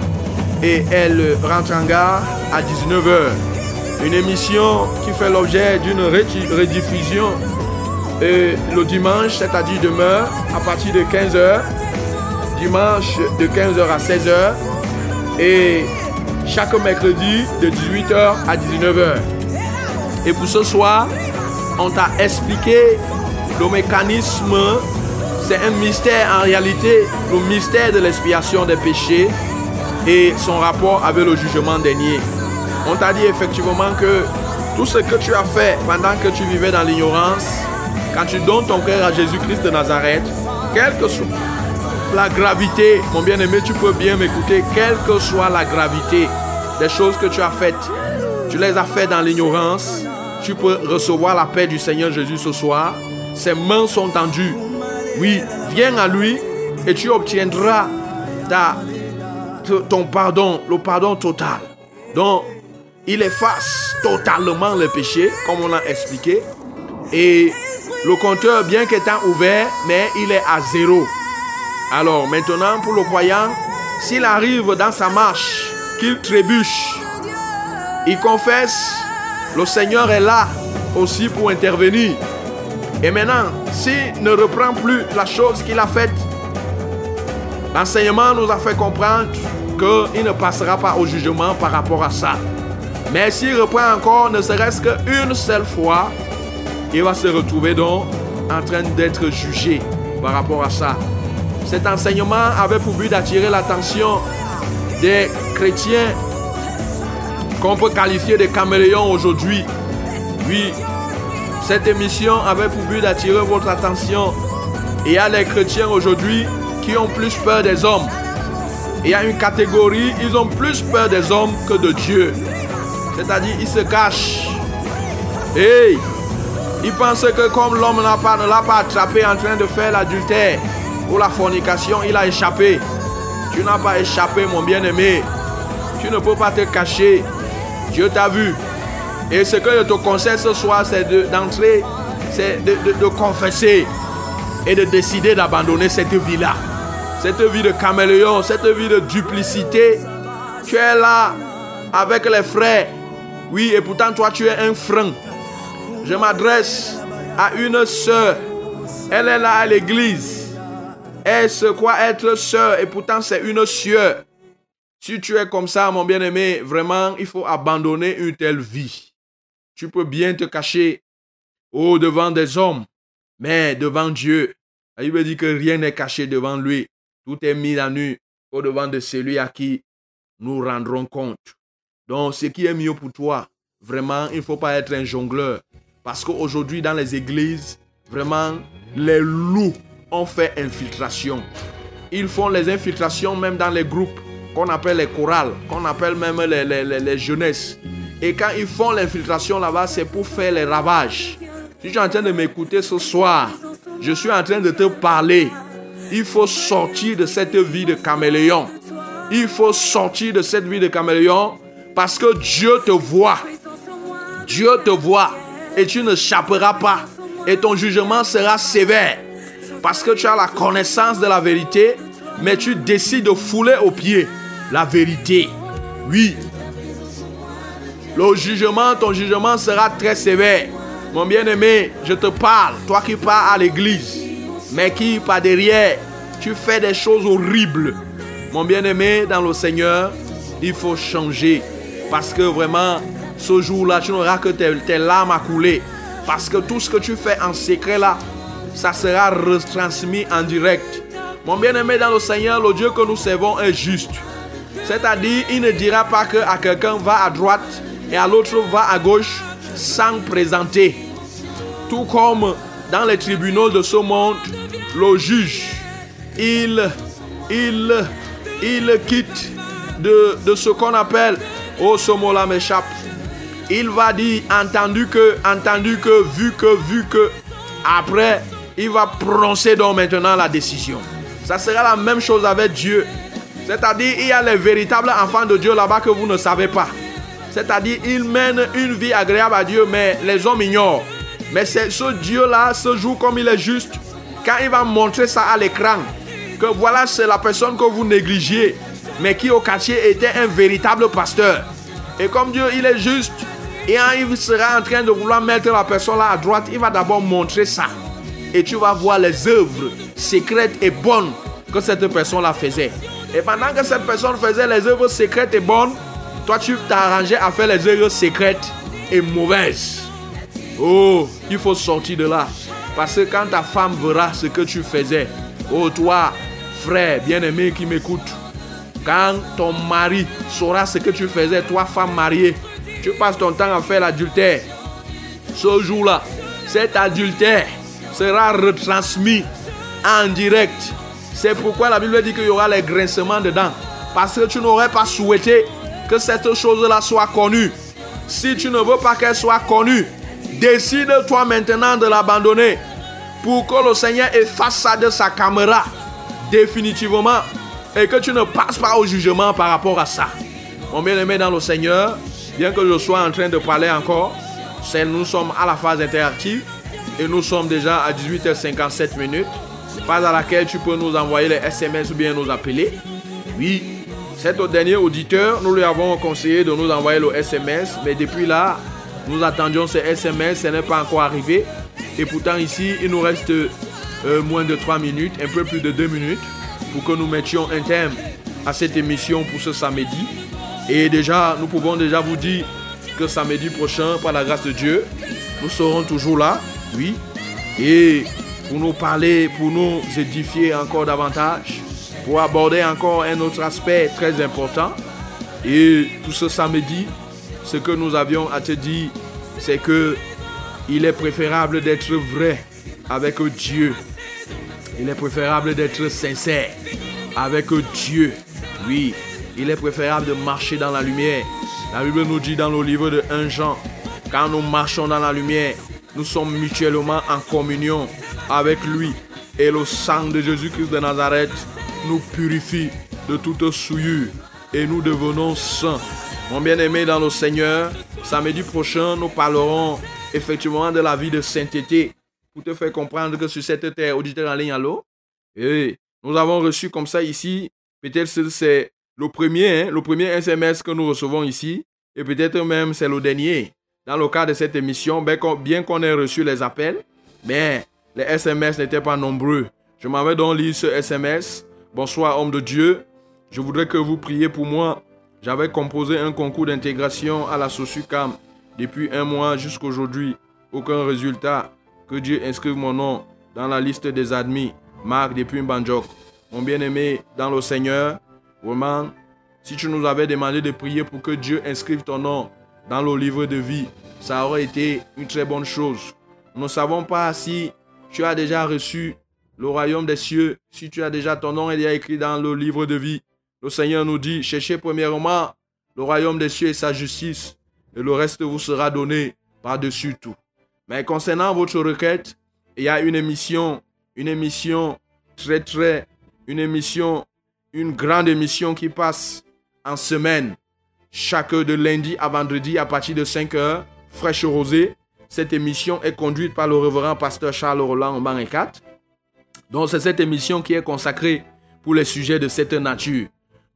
et elle rentre en gare à 19h. Une émission qui fait l'objet d'une redi- rediffusion le dimanche, c'est-à-dire demain, à partir de 15h, dimanche de 15h à 16h et chaque mercredi de 18h à 19h. Et pour ce soir, on t'a expliqué le mécanisme, c'est un mystère en réalité, le mystère de l'expiation des péchés et son rapport avec le jugement dernier. On t'a dit effectivement que tout ce que tu as fait pendant que tu vivais dans l'ignorance, quand tu donnes ton cœur à Jésus-Christ de Nazareth, quelle que soit la gravité, mon bien-aimé, tu peux bien m'écouter, quelle que soit la gravité des choses que tu as faites, tu les as faites dans l'ignorance, tu peux recevoir la paix du Seigneur Jésus ce soir. Ses mains sont tendues. Oui, viens à lui et tu obtiendras ta, ton pardon, le pardon total. Donc, il efface totalement le péché, comme on l'a expliqué. Et le compteur, bien qu'étant ouvert, mais il est à zéro. Alors maintenant, pour le croyant, s'il arrive dans sa marche, qu'il trébuche, il confesse, le Seigneur est là aussi pour intervenir. Et maintenant, s'il ne reprend plus la chose qu'il a faite, l'enseignement nous a fait comprendre qu'il ne passera pas au jugement par rapport à ça. Mais s'il reprend encore, ne serait-ce qu'une seule fois, il va se retrouver donc en train d'être jugé par rapport à ça. Cet enseignement avait pour but d'attirer l'attention des chrétiens qu'on peut qualifier de caméléons aujourd'hui. Oui, cette émission avait pour but d'attirer votre attention. Il y a les chrétiens aujourd'hui qui ont plus peur des hommes. Il y a une catégorie, ils ont plus peur des hommes que de Dieu. C'est-à-dire, ils se cachent. Hey, ils pensent que comme l'homme n'a pas, ne l'a pas attrapé en train de faire l'adultère ou la fornication, il a échappé. Tu n'as pas échappé, mon bien-aimé. Tu ne peux pas te cacher. Dieu t'a vu. Et ce que je te conseille ce soir, c'est de- d'entrer, c'est de confesser et de décider d'abandonner cette vie-là. Cette vie de caméléon, cette vie de duplicité. Tu es là avec les frères. Oui, et pourtant toi, tu es un frein. Je m'adresse à une sœur. Elle est là à l'église. Elle se croit être sœur? Et pourtant c'est une sueur. Si tu es comme ça, mon bien-aimé, vraiment, il faut abandonner une telle vie. Tu peux bien te cacher au devant des hommes, mais devant Dieu, il veut dire que rien n'est caché devant lui. Tout est mis à nu au devant de celui à qui nous rendrons compte. Donc, ce qui est mieux pour toi, vraiment, il ne faut pas être un jongleur. Parce qu'aujourd'hui, dans les églises, vraiment, les loups ont fait infiltration. Ils font les infiltrations même dans les groupes qu'on appelle les chorales, qu'on appelle même les, les, les, les jeunesses. Et quand ils font l'infiltration là-bas, c'est pour faire les ravages. Si tu es en train de m'écouter ce soir, je suis en train de te parler. Il faut sortir de cette vie de caméléon. Il faut sortir de cette vie de caméléon parce que Dieu te voit. Dieu te voit et tu ne chapperas pas. Et ton jugement sera sévère. Parce que tu as la connaissance de la vérité, mais tu décides de fouler aux pieds la vérité. Oui. Le jugement, ton jugement sera très sévère. Mon bien-aimé, je te parle, toi qui pars à l'église, mais qui par derrière, tu fais des choses horribles. Mon bien-aimé, dans le Seigneur, il faut changer. Parce que vraiment, ce jour-là, tu n'auras que tes, larmes à couler. Parce que tout ce que tu fais en secret là, ça sera retransmis en direct. Mon bien-aimé dans le Seigneur, le Dieu que nous servons est juste. C'est-à-dire, il ne dira pas que à quelqu'un va à droite et à l'autre va à gauche sans présenter. Tout comme dans les tribunaux de ce monde, le juge, il, il, il quitte de ce qu'on appelle, oh ce mot-là m'échappe, il va dire, entendu que, entendu que, vu que, vu que, après, il va prononcer donc maintenant la décision. Ça sera la même chose avec Dieu. C'est-à-dire, il y a les véritables enfants de Dieu là-bas que vous ne savez pas. C'est-à-dire, ils mènent une vie agréable à Dieu, mais les hommes ignorent. Mais c'est ce Dieu-là, ce jour comme il est juste, quand il va montrer ça à l'écran, que voilà, c'est la personne que vous négligiez, mais qui au quartier était un véritable pasteur. Et comme Dieu, il est juste, et il sera en train de vouloir mettre la personne là à droite, il va d'abord montrer ça. Et tu vas voir les œuvres secrètes et bonnes que cette personne-là faisait. Et pendant que cette personne faisait les œuvres secrètes et bonnes, toi tu t'arrangeais à faire les œuvres secrètes et mauvaises. Oh, il faut sortir de là. Parce que quand ta femme verra ce que tu faisais, oh toi, frère bien-aimé qui m'écoute, quand ton mari saura ce que tu faisais, toi, femme mariée, tu passes ton temps à faire l'adultère. Ce jour-là, cet adultère sera retransmis en direct. C'est pourquoi la Bible dit qu'il y aura les grincements dedans. Parce que tu n'aurais pas souhaité que cette chose-là soit connue. Si tu ne veux pas qu'elle soit connue, décide-toi maintenant de l'abandonner pour que le Seigneur efface ça de sa caméra définitivement et que tu ne passes pas au jugement par rapport à ça. Mon bien-aimé dans le Seigneur, bien que je sois en train de parler encore, nous sommes à la phase interactive et nous sommes déjà à 18h57 minutes, phase à laquelle tu peux nous envoyer les SMS ou bien nous appeler. Oui, cet dernier auditeur, nous lui avons conseillé de nous envoyer le SMS, mais depuis là, nous attendions ces SMS, ce n'est pas encore arrivé. Et pourtant ici, il nous reste euh, moins de 3 minutes, un peu plus de 2 minutes, pour que nous mettions un thème à cette émission pour ce samedi. Et déjà, nous pouvons déjà vous dire que samedi prochain, par la grâce de Dieu, nous serons toujours là, oui, et pour nous parler, pour nous édifier encore davantage, pour aborder encore un autre aspect très important. Et tout ce samedi, ce que nous avions à te dire, c'est que il est préférable d'être vrai avec Dieu. Il est préférable d'être sincère avec Dieu. Oui, il est préférable de marcher dans la lumière. La Bible nous dit dans le livre de 1 Jean, quand nous marchons dans la lumière, nous sommes mutuellement en communion avec lui. Et le sang de Jésus-Christ de Nazareth nous purifie de toute souillure et nous devenons saints. Mon bien-aimé dans le Seigneur, samedi prochain, nous parlerons effectivement de la vie de sainteté pour te faire comprendre que sur cette terre, auditeur en ligne à l'eau, et nous avons reçu comme ça ici, peut-être c'est le premier, hein, le premier SMS que nous recevons ici, et peut-être même c'est le dernier. Dans le cas de cette émission, bien qu'on bien qu'on ait reçu les appels, mais les SMS n'étaient pas nombreux. Je m'en vais donc lire ce SMS. Bonsoir, homme de Dieu. Je voudrais que vous priez pour moi. J'avais composé un concours d'intégration à la Sosucam depuis un mois jusqu'aujourd'hui. Aucun résultat. Que Dieu inscrive mon nom dans la liste des admis. Marc depuis Mbandjok. Mon bien-aimé dans le Seigneur, vraiment, si tu nous avais demandé de prier pour que Dieu inscrive ton nom dans le livre de vie, ça aurait été une très bonne chose. Nous ne savons pas si tu as déjà reçu le royaume des cieux, si tu as déjà ton nom écrit dans le livre de vie. Le Seigneur nous dit, cherchez premièrement le royaume des cieux et sa justice, et le reste vous sera donné par-dessus tout. Mais concernant votre requête, il y a une émission, une émission très très, une émission, une grande émission qui passe en semaine, chaque de lundi à vendredi à partir de 5 heures, fraîche rosée. Cette émission est conduite par le révérend pasteur Charles Roland 4. Donc c'est cette émission qui est consacrée pour les sujets de cette nature.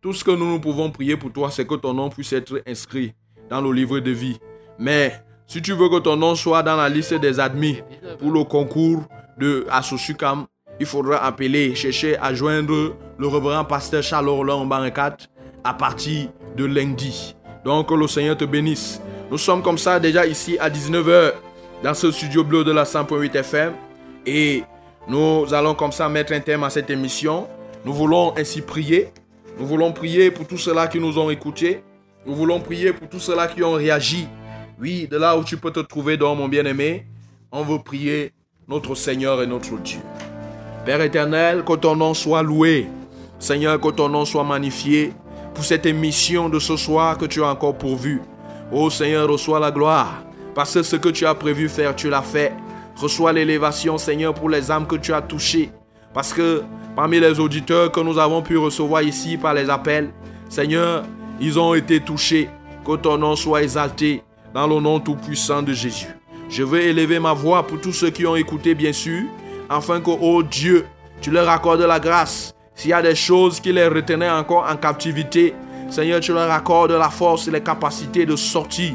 Tout ce que nous, nous pouvons prier pour toi, c'est que ton nom puisse être inscrit dans le livre de vie. Mais si tu veux que ton nom soit dans la liste des admis pour le concours de Asosucam, il faudra appeler, chercher à joindre le révérend pasteur Charles Roland 4 à partir de lundi. Donc le Seigneur te bénisse. Nous sommes comme ça déjà ici à 19h dans ce studio bleu de la 100.8 FM et nous allons comme ça mettre un thème à cette émission. Nous voulons ainsi prier. Nous voulons prier pour tous ceux-là qui nous ont écoutés. Nous voulons prier pour tous ceux-là qui ont réagi. Oui, de là où tu peux te trouver, donc mon bien-aimé, on veut prier. notre Seigneur et notre Dieu. Père éternel, que ton nom soit loué. Seigneur, que ton nom soit magnifié pour cette émission de ce soir que tu as encore pourvu. Ô Seigneur, reçois la gloire. Parce que ce que tu as prévu faire, tu l'as fait. Reçois l'élévation, Seigneur, pour les âmes que tu as touchées. Parce que parmi les auditeurs que nous avons pu recevoir ici par les appels, Seigneur, ils ont été touchés. Que ton nom soit exalté dans le nom tout-puissant de Jésus. Je veux élever ma voix pour tous ceux qui ont écouté, bien sûr, afin que, oh Dieu, tu leur accordes la grâce. S'il y a des choses qui les retenaient encore en captivité, Seigneur, tu leur accordes la force et les capacités de sortir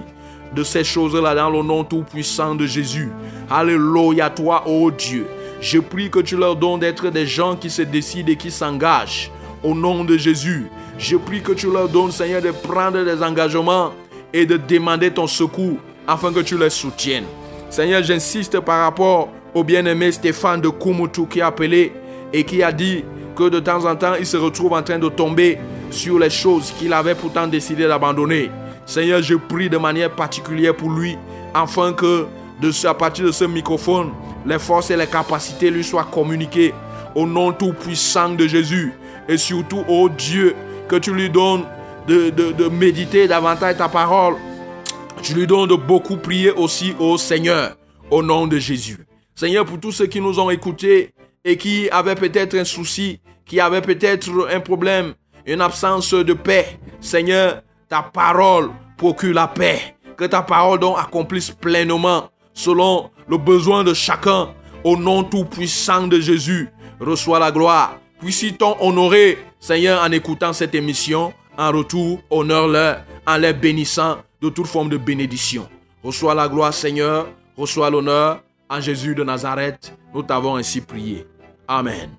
de ces choses-là dans le nom tout-puissant de Jésus. Alléluia, toi, oh Dieu. Je prie que tu leur donnes d'être des gens qui se décident et qui s'engagent. Au nom de Jésus, je prie que tu leur donnes, Seigneur, de prendre des engagements et de demander ton secours afin que tu les soutiennes. Seigneur, j'insiste par rapport au bien-aimé Stéphane de Kumutu qui a appelé et qui a dit que de temps en temps, il se retrouve en train de tomber sur les choses qu'il avait pourtant décidé d'abandonner. Seigneur, je prie de manière particulière pour lui, afin que de, à partir de ce microphone, les forces et les capacités lui soient communiquées au nom tout-puissant de Jésus. Et surtout, ô Dieu, que tu lui donnes de, méditer davantage ta parole. Tu lui donnes de beaucoup prier aussi au Seigneur, au nom de Jésus. Seigneur, pour tous ceux qui nous ont écoutés et qui avaient peut-être un souci, qui avaient peut-être un problème, une absence de paix, Seigneur, ta parole procure la paix. Que ta parole donc accomplisse pleinement selon le besoin de chacun. Au nom tout-puissant de Jésus, reçois la gloire. Puissit-on honorer, Seigneur, en écoutant cette émission? En retour, honore-leur en les bénissant de toute forme de bénédiction. Reçois la gloire, Seigneur. Reçois l'honneur. En Jésus de Nazareth, nous t'avons ainsi prié. Amen.